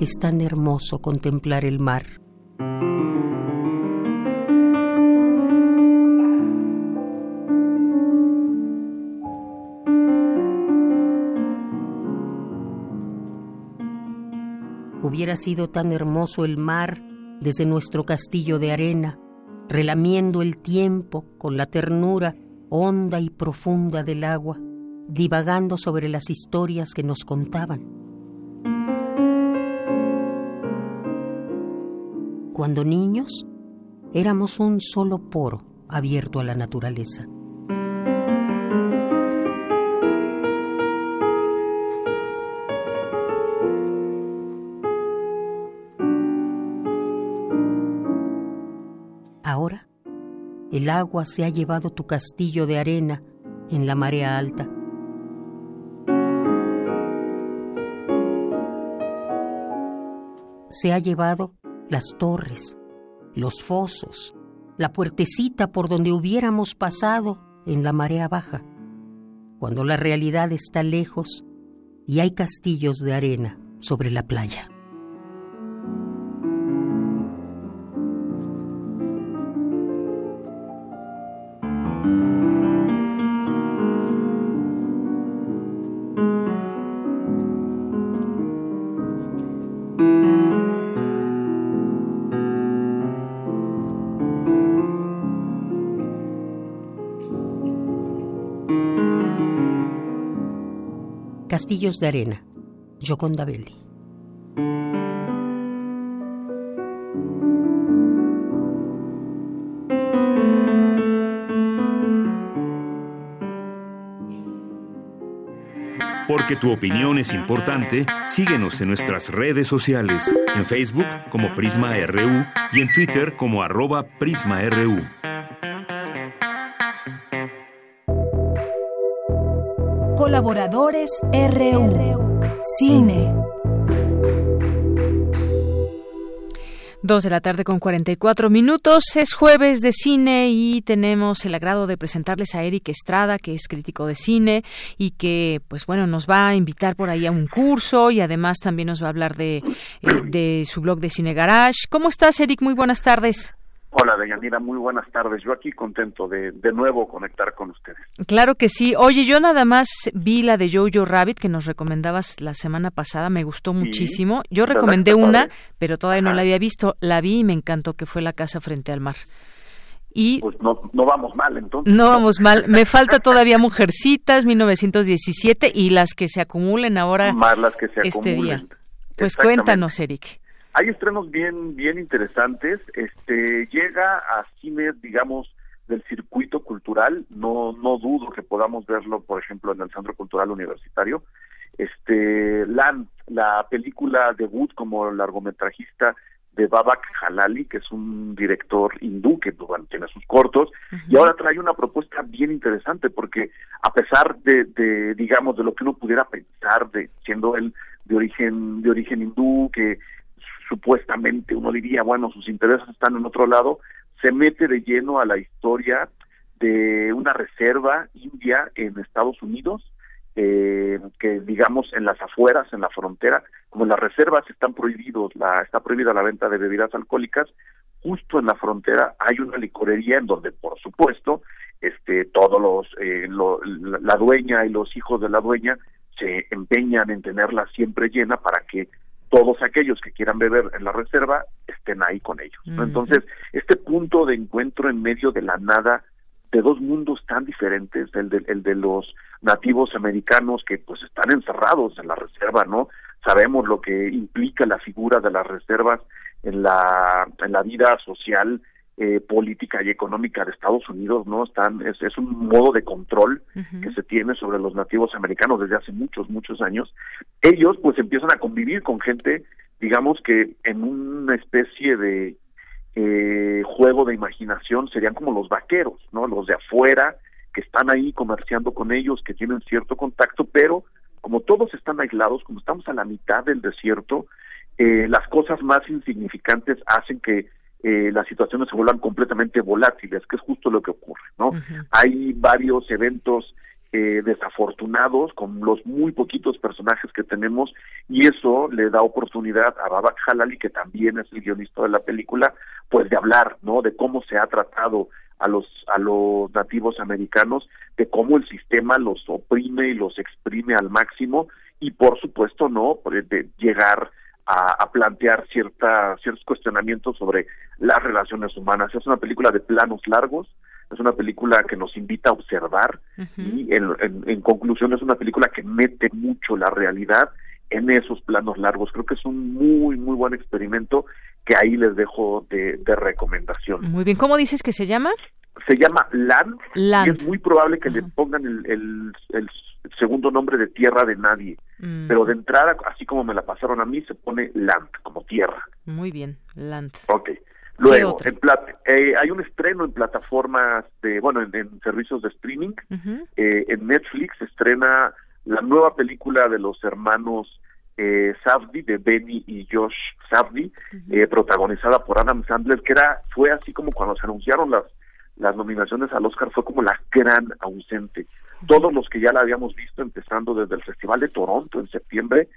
es tan hermoso contemplar el mar. Hubiera sido tan hermoso el mar desde nuestro castillo de arena, relamiendo el tiempo con la ternura honda y profunda del agua, divagando sobre las historias que nos contaban. Cuando niños, éramos un solo poro abierto a la naturaleza. Ahora, el agua se ha llevado tu castillo de arena en la marea alta. Se ha llevado las torres, los fosos, la puertecita por donde hubiéramos pasado en la marea baja, cuando la realidad está lejos y hay castillos de arena sobre la playa. Castillos de Arena, Joconda Belli. Porque tu opinión es importante, síguenos en nuestras redes sociales, en Facebook como Prisma RU y en Twitter como arroba PrismaRU. Colaboradores RU. Cine. Dos de la tarde con 44 minutos. Es jueves de cine y tenemos el agrado de presentarles a Eric Estrada, que es crítico de cine y que, pues bueno, nos va a invitar por ahí a un curso y además también nos va a hablar de, eh, de su blog de Cine Garage. ¿Cómo estás, Eric? Muy buenas tardes. Hola, Deyanira, muy buenas tardes. Yo aquí contento de de nuevo conectar con ustedes. Claro que sí. Oye, yo nada más vi la de Jojo Rabbit que nos recomendabas la semana pasada, me gustó muchísimo. Yo recomendé una, pero todavía no la había visto. La vi y me encantó que fue La casa frente al mar. Y pues no, no vamos mal entonces. No vamos mal. Me falta todavía Mujercitas, 1917 y las que se acumulen ahora Más las que se este acumulen. día. Pues cuéntanos, Eric. Hay estrenos bien, bien interesantes. Este llega a cines, digamos, del circuito cultural. No, no dudo que podamos verlo, por ejemplo, en el Centro Cultural Universitario. Este, Land, la película debut como largometrajista de Babak Halali, que es un director hindú que bueno, tiene sus cortos, y ahora trae una propuesta bien interesante, porque a pesar de, de, digamos, de lo que uno pudiera pensar, de siendo él de origen, de origen hindú, que supuestamente uno diría, bueno, sus intereses están en otro lado, se mete de lleno a la historia de una reserva india en Estados Unidos eh, que digamos en las afueras, en la frontera, como en las reservas están prohibidos, la, está prohibida la venta de bebidas alcohólicas, justo en la frontera hay una licorería en donde, por supuesto, este, todos los, eh, la dueña y los hijos de la dueña se empeñan en tenerla siempre llena para que todos aquellos que quieran beber en la reserva estén ahí con ellos. Entonces, este punto de encuentro en medio de la nada de dos mundos tan diferentes, el de, el de los nativos americanos que pues están encerrados en la reserva, ¿no? Sabemos lo que implica la figura de las reservas en la, en la vida social, eh, política y económica de Estados Unidos, ¿no? Están, es, es un modo de control que se tiene sobre los nativos americanos desde hace muchos, muchos años. Ellos pues empiezan a convivir con gente, digamos que en una especie de eh, juego de imaginación serían como los vaqueros, ¿no? Los de afuera que están ahí comerciando con ellos, que tienen cierto contacto, pero como todos están aislados, como estamos a la mitad del desierto, eh, las cosas más insignificantes hacen que eh, las situaciones se vuelvan completamente volátiles, que es justo lo que ocurre, ¿no? Hay varios eventos eh, desafortunados con los muy poquitos personajes que tenemos y eso le da oportunidad a Babak Halali, que también es el guionista de la película, pues de hablar, ¿no? De cómo se ha tratado a los a los nativos americanos, de cómo el sistema los oprime y los exprime al máximo y por supuesto, ¿no? De llegar a, plantear cierta, ciertos cuestionamientos sobre las relaciones humanas. Es una película de planos largos, es una película que nos invita a observar y en, en, conclusión es una película que mete mucho la realidad en esos planos largos. Creo que es un muy, muy buen experimento que ahí les dejo de, recomendación. Muy bien, ¿cómo dices que se llama? Se llama Land, y es muy probable que le pongan el, el, segundo nombre de Tierra de Nadie, mm. pero de entrada, así como me la pasaron a mí, se pone Land, como tierra. Muy bien, Land. Ok. Luego, en eh, hay un estreno en plataformas de, bueno, en, servicios de streaming. eh, en Netflix se estrena la nueva película de los hermanos eh, Safdie, de Benny y Josh Safdie, eh, protagonizada por Adam Sandler, que era, fue así como cuando se anunciaron las, las nominaciones al Oscar, fue como la gran ausente. Todos los que ya la habíamos visto, empezando desde el Festival de Toronto en septiembre,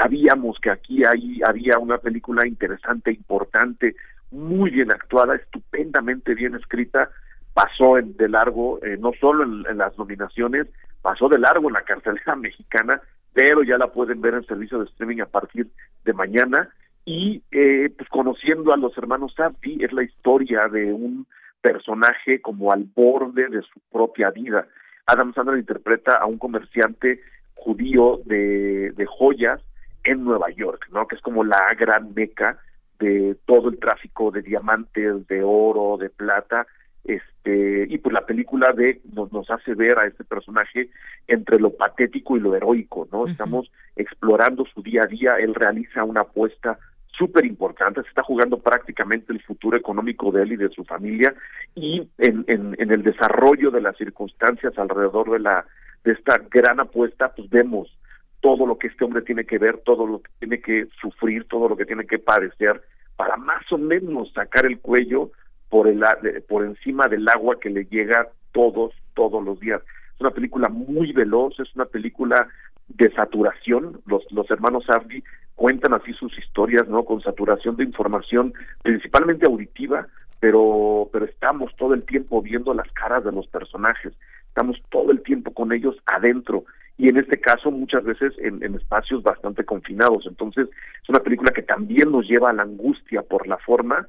sabíamos que aquí hay, había una película interesante, importante, muy bien actuada, estupendamente bien escrita, pasó en, de largo, eh, no solo en, las nominaciones, pasó de largo en la cartelera mexicana, pero ya la pueden ver en servicio de streaming a partir de mañana. Y eh, pues conociendo a los hermanos Safdie es la historia de un personaje como al borde de su propia vida. Adam Sandler interpreta a un comerciante judío de, de joyas en Nueva York, ¿no? Que es como la gran meca de todo el tráfico de diamantes, de oro, de plata, este y pues la película de nos, nos hace ver a este personaje entre lo patético y lo heroico, ¿no? Estamos explorando su día a día, él realiza una apuesta súper importante, se está jugando prácticamente el futuro económico de él y de su familia y en, en, el desarrollo de las circunstancias alrededor de la de esta gran apuesta, pues vemos todo lo que este hombre tiene que ver, todo lo que tiene que sufrir, todo lo que tiene que padecer, para más o menos sacar el cuello por, el, por encima del agua que le llega todos, todos los días. Es una película muy veloz, es una película de saturación. Los, los hermanos Hardy cuentan así sus historias, ¿no? Con saturación de información, principalmente auditiva, pero, pero estamos todo el tiempo viendo las caras de los personajes, estamos todo el tiempo con ellos adentro y en este caso muchas veces en, espacios bastante confinados. Entonces es una película que también nos lleva a la angustia por la forma,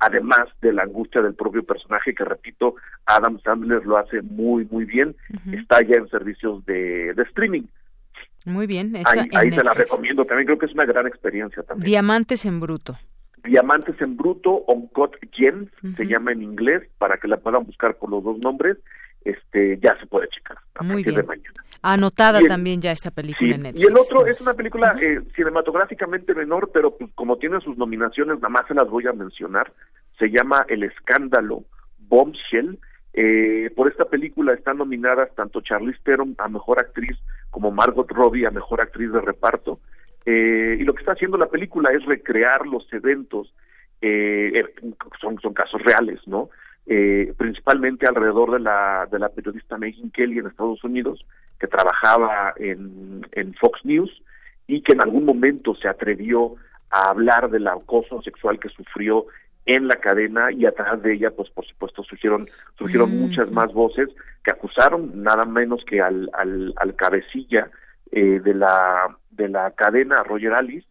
además de la angustia del propio personaje, que repito, Adam Sandler lo hace muy, muy bien, está ya en servicios de, streaming. Muy bien, ahí, ahí se la recomiendo, también creo que es una gran experiencia también. Diamantes en bruto. Diamantes en bruto, Uncut Gems, se llama en inglés, para que la puedan buscar por los dos nombres, este ya se puede checar a Muy partir de mañana. Anotada también ya esta película en Netflix. Y el otro es una película eh, cinematográficamente menor, pero pues, como tiene sus nominaciones, nada más se las voy a mencionar. Se llama El Escándalo Bombshell. Eh, por esta película están nominadas tanto Charlize Theron a Mejor Actriz como Margot Robbie a Mejor Actriz de Reparto. Eh, y lo que está haciendo la película es recrear los eventos, son, son casos reales, ¿no? eh, principalmente alrededor de la, de la periodista Megyn Kelly en Estados Unidos, que trabajaba en, en Fox News y que en algún momento se atrevió a hablar del acoso sexual que sufrió en la cadena y atrás de ella, pues por supuesto surgieron surgieron Mm. muchas más voces que acusaron nada menos que al, al, al cabecilla eh, de la de la cadena Roger Alice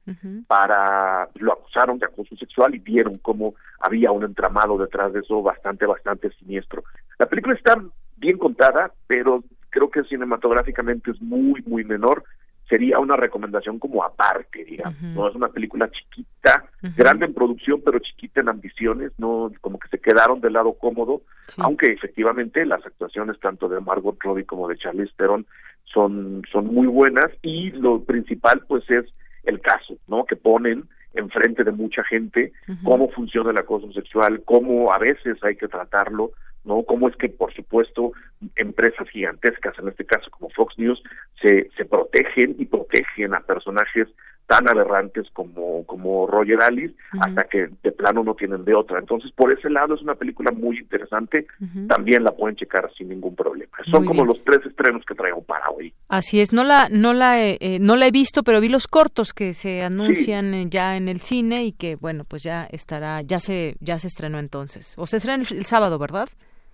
para lo acusaron de acoso sexual y vieron cómo había un entramado detrás de eso bastante bastante siniestro. La película está bien contada, pero creo que cinematográficamente es muy muy menor. Sería una recomendación como aparte, digamos. No es una película chiquita, grande en producción, pero chiquita en ambiciones. No, como que se quedaron del lado cómodo, aunque efectivamente las actuaciones tanto de Margot Robbie como de Charlize Theron son son muy buenas y lo principal pues es el caso, ¿no? Que ponen enfrente de mucha gente cómo funciona el acoso sexual, cómo a veces hay que tratarlo, ¿no? Cómo es que, por supuesto, empresas gigantescas, en este caso como Fox News, se, se protegen y protegen a personajes tan aberrantes como, como Roger Alice, hasta que de plano no tienen de otra. Entonces, por ese lado es una película muy interesante, también la pueden checar sin ningún problema. Son Muy como bien. los tres estrenos que traigo para hoy. Así es, no la no la he- eh, no la he visto, pero vi los cortos que se anuncian eh, ya en el cine y que bueno, pues ya estará ya se ya se estrenó entonces. O se estrena el, el sábado, ¿verdad?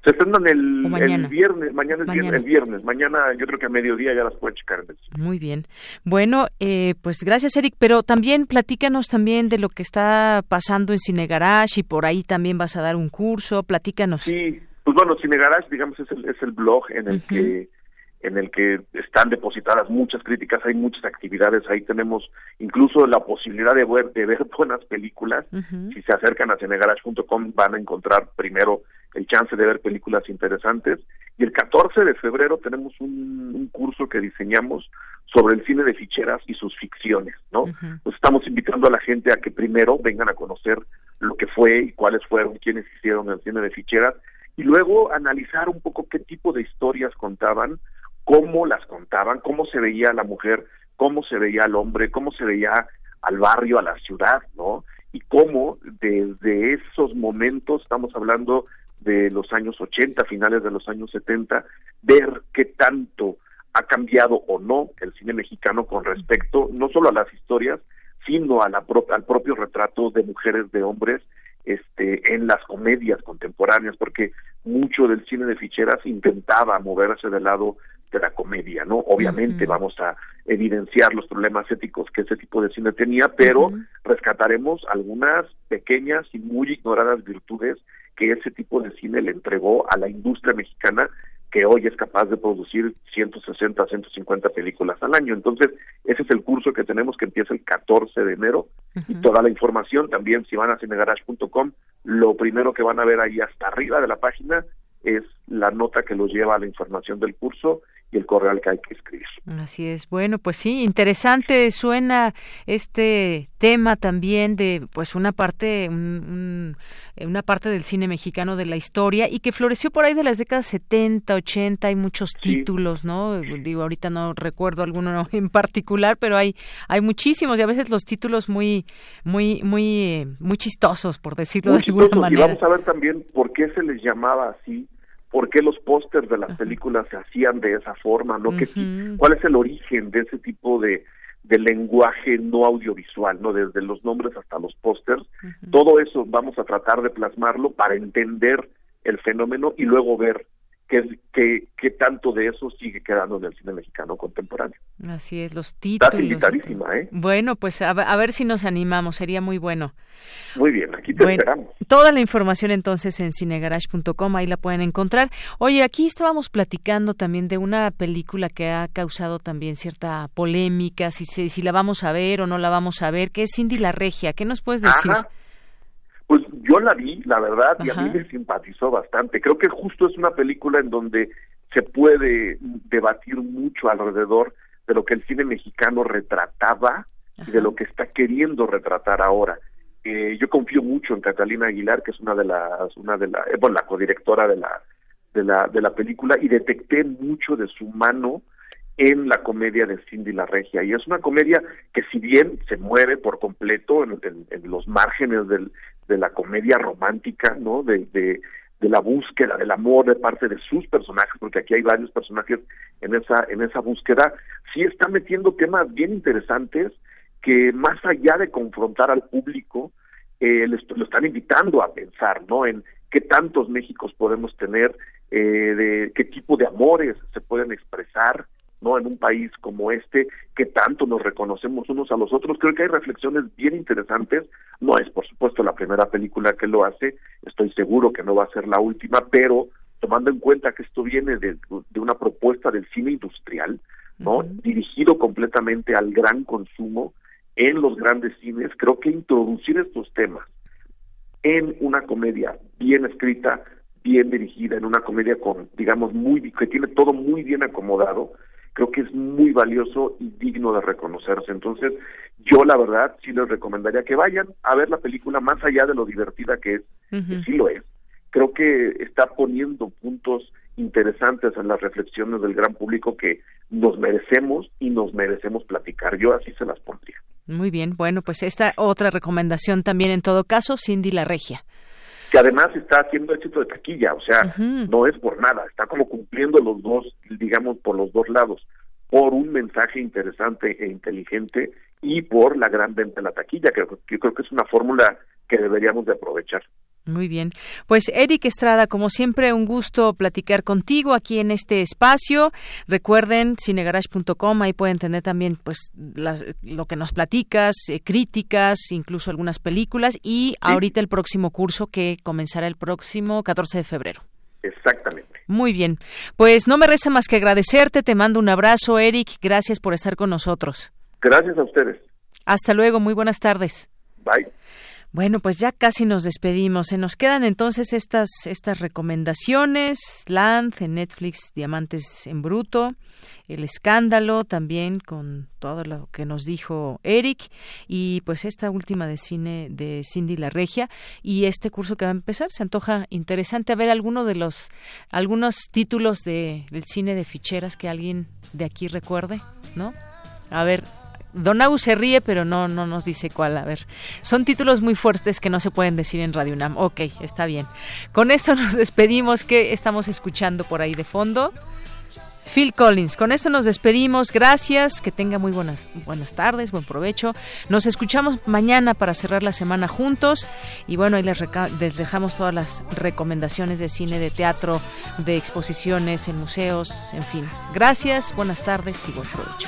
Se estrenan el, viernes, mañana es Mañana. viernes, el viernes, mañana yo creo que a mediodía ya las pueden checar. Muy bien. Bueno, eh, pues gracias, Eric. Pero también platícanos también de lo que está pasando en Cine Garage y por ahí también vas a dar un curso. Platícanos. Sí, pues bueno, Cine Garage, digamos, es el, es el blog en el que en el que están depositadas muchas críticas, hay muchas actividades, ahí tenemos incluso la posibilidad de ver, de ver buenas películas. Si se acercan a cinegarage.com van a encontrar primero el chance de ver películas interesantes. Y el 14 de febrero tenemos un, un curso que diseñamos sobre el cine de ficheras y sus ficciones, ¿no? Pues estamos invitando a la gente a que primero vengan a conocer lo que fue y cuáles fueron quienes hicieron el cine de ficheras y luego analizar un poco qué tipo de historias contaban, cómo las contaban, cómo se veía a la mujer, cómo se veía al hombre, cómo se veía al barrio, a la ciudad, ¿no? Y cómo desde esos momentos, estamos hablando de los años 80, finales de los años 70, ver qué tanto ha cambiado o no el cine mexicano con respecto no solo a las historias, sino a la pro- al propio retrato de mujeres, de hombres, este, en las comedias contemporáneas, porque mucho del cine de ficheras intentaba moverse del lado de la comedia, ¿no? Obviamente vamos a evidenciar los problemas éticos que ese tipo de cine tenía, pero rescataremos algunas pequeñas y muy ignoradas virtudes que ese tipo de cine le entregó a la industria mexicana que hoy es capaz de producir 160, 150 películas al año. Entonces, ese es el curso que tenemos que empieza el 14 de enero. Y toda la información también si van a cinegarage.com, lo primero que van a ver ahí hasta arriba de la página es la nota que los lleva a la información del curso y el correo al que hay que escribir. Así es. Bueno, pues sí, interesante suena este tema también de pues una parte un- un- una parte del cine mexicano de la historia y que floreció por ahí de las décadas 70, 80, hay muchos títulos, ¿no? Digo, ahorita no recuerdo alguno en particular, pero hay hay muchísimos y a veces los títulos muy muy muy eh, muy chistosos por decirlo Muy de alguna chistosos. Y manera. vamos a ver también por qué se les llamaba así, por qué los pósters de las películas se hacían de esa forma, ¿no? ¿Qué ti- ¿Cuál es el origen de ese tipo de, de lenguaje no audiovisual, ¿no? Desde los nombres hasta los pósters. Todo eso vamos a tratar de plasmarlo para entender el fenómeno y luego ver qué, qué, qué tanto de eso sigue quedando en el cine mexicano contemporáneo. Así es, los títulos. invitadísima, ¿eh? Bueno, pues a, ver- a ver si nos animamos, sería muy bueno. Muy bien, aquí te Bueno, esperamos. Toda la información entonces en cinegarage.com, ahí la pueden encontrar. Oye, aquí estábamos platicando también de una película que ha causado también cierta polémica, si, si la vamos a ver o no la vamos a ver, que es Cindy la Regia. ¿Qué nos puedes decir? Ajá. Pues yo la vi, la verdad, y a mí me simpatizó bastante. Creo que justo es una película en donde se puede debatir mucho alrededor de lo que el cine mexicano retrataba y de lo que está queriendo retratar ahora. Eh, yo confío mucho en Catalina Aguilar, que es una de las, una de la, eh, bueno, la codirectora de la, de la, de la película, y detecté mucho de su mano en la comedia de Cindy la Regia. Y es una comedia que si bien se mueve por completo en, en- en los márgenes del, de la comedia romántica, ¿no? De, de, de la búsqueda del amor de parte de sus personajes, porque aquí hay varios personajes en esa en esa búsqueda, sí está metiendo temas bien interesantes que más allá de confrontar al público, eh, lo están invitando a pensar, ¿no? En qué tantos Méxicos podemos tener, eh, de qué tipo de amores se pueden expresar, ¿no? En un país como este, que tanto nos reconocemos unos a los otros. Creo que hay reflexiones bien interesantes. No es, por supuesto, la primera película que lo hace. Estoy seguro que no va a ser la última, pero tomando en cuenta que esto viene de, una propuesta del cine industrial, ¿no? Dirigido completamente al gran consumo en los grandes cines, creo que introducir estos temas en una comedia bien escrita, bien dirigida, en una comedia con, digamos, muy, que tiene todo muy bien acomodado, creo que es muy valioso y digno de reconocerse. Entonces, yo la verdad sí les recomendaría que vayan a ver la película más allá de lo divertida que es, que sí lo es. Creo que está poniendo puntos interesantes en las reflexiones del gran público que nos merecemos y nos merecemos platicar. Yo así se las pondría. Muy bien, bueno, pues esta otra recomendación también en todo caso, Cindy La Regia que además está haciendo éxito de taquilla, o sea, no es por nada, está como cumpliendo los dos, digamos, por los dos lados, por un mensaje interesante e inteligente y por la gran venta de la taquilla, que, que creo que es una fórmula que deberíamos de aprovechar. Muy bien. Pues Eric Estrada, como siempre, un gusto platicar contigo aquí en este espacio. Recuerden cinegarage.com, ahí pueden tener también pues lo que nos platicas, eh, críticas, incluso algunas películas y ahorita el próximo curso que comenzará el próximo 14 de febrero. Exactamente. Muy bien. Pues no me resta más que agradecerte, te mando un abrazo, Eric, gracias por estar con nosotros. Gracias a ustedes. Hasta luego, muy buenas tardes. Bye. Bueno, pues ya casi nos despedimos. Se nos quedan entonces estas, estas recomendaciones. Land en Netflix, Diamantes en Bruto. El escándalo también con todo lo que nos dijo Eric. Y pues esta última de cine de Cindy La Regia. Y este curso que va a empezar. Se antoja interesante a ver alguno de los, algunos títulos de, del cine de ficheras que alguien de aquí recuerde, ¿no? A ver, Donau se ríe, pero no, no nos dice cuál. A ver, son títulos muy fuertes que no se pueden decir en Radio UNAM. Ok, está bien. Con esto nos despedimos. ¿Qué estamos escuchando por ahí de fondo? Phil Collins. Con esto nos despedimos. Gracias. Que tenga muy buenas, buenas tardes, buen provecho. Nos escuchamos mañana para cerrar la semana juntos. Y bueno, ahí les, les, dejamos todas las recomendaciones de cine, de teatro, de exposiciones en museos, en fin. Gracias, buenas tardes y buen provecho.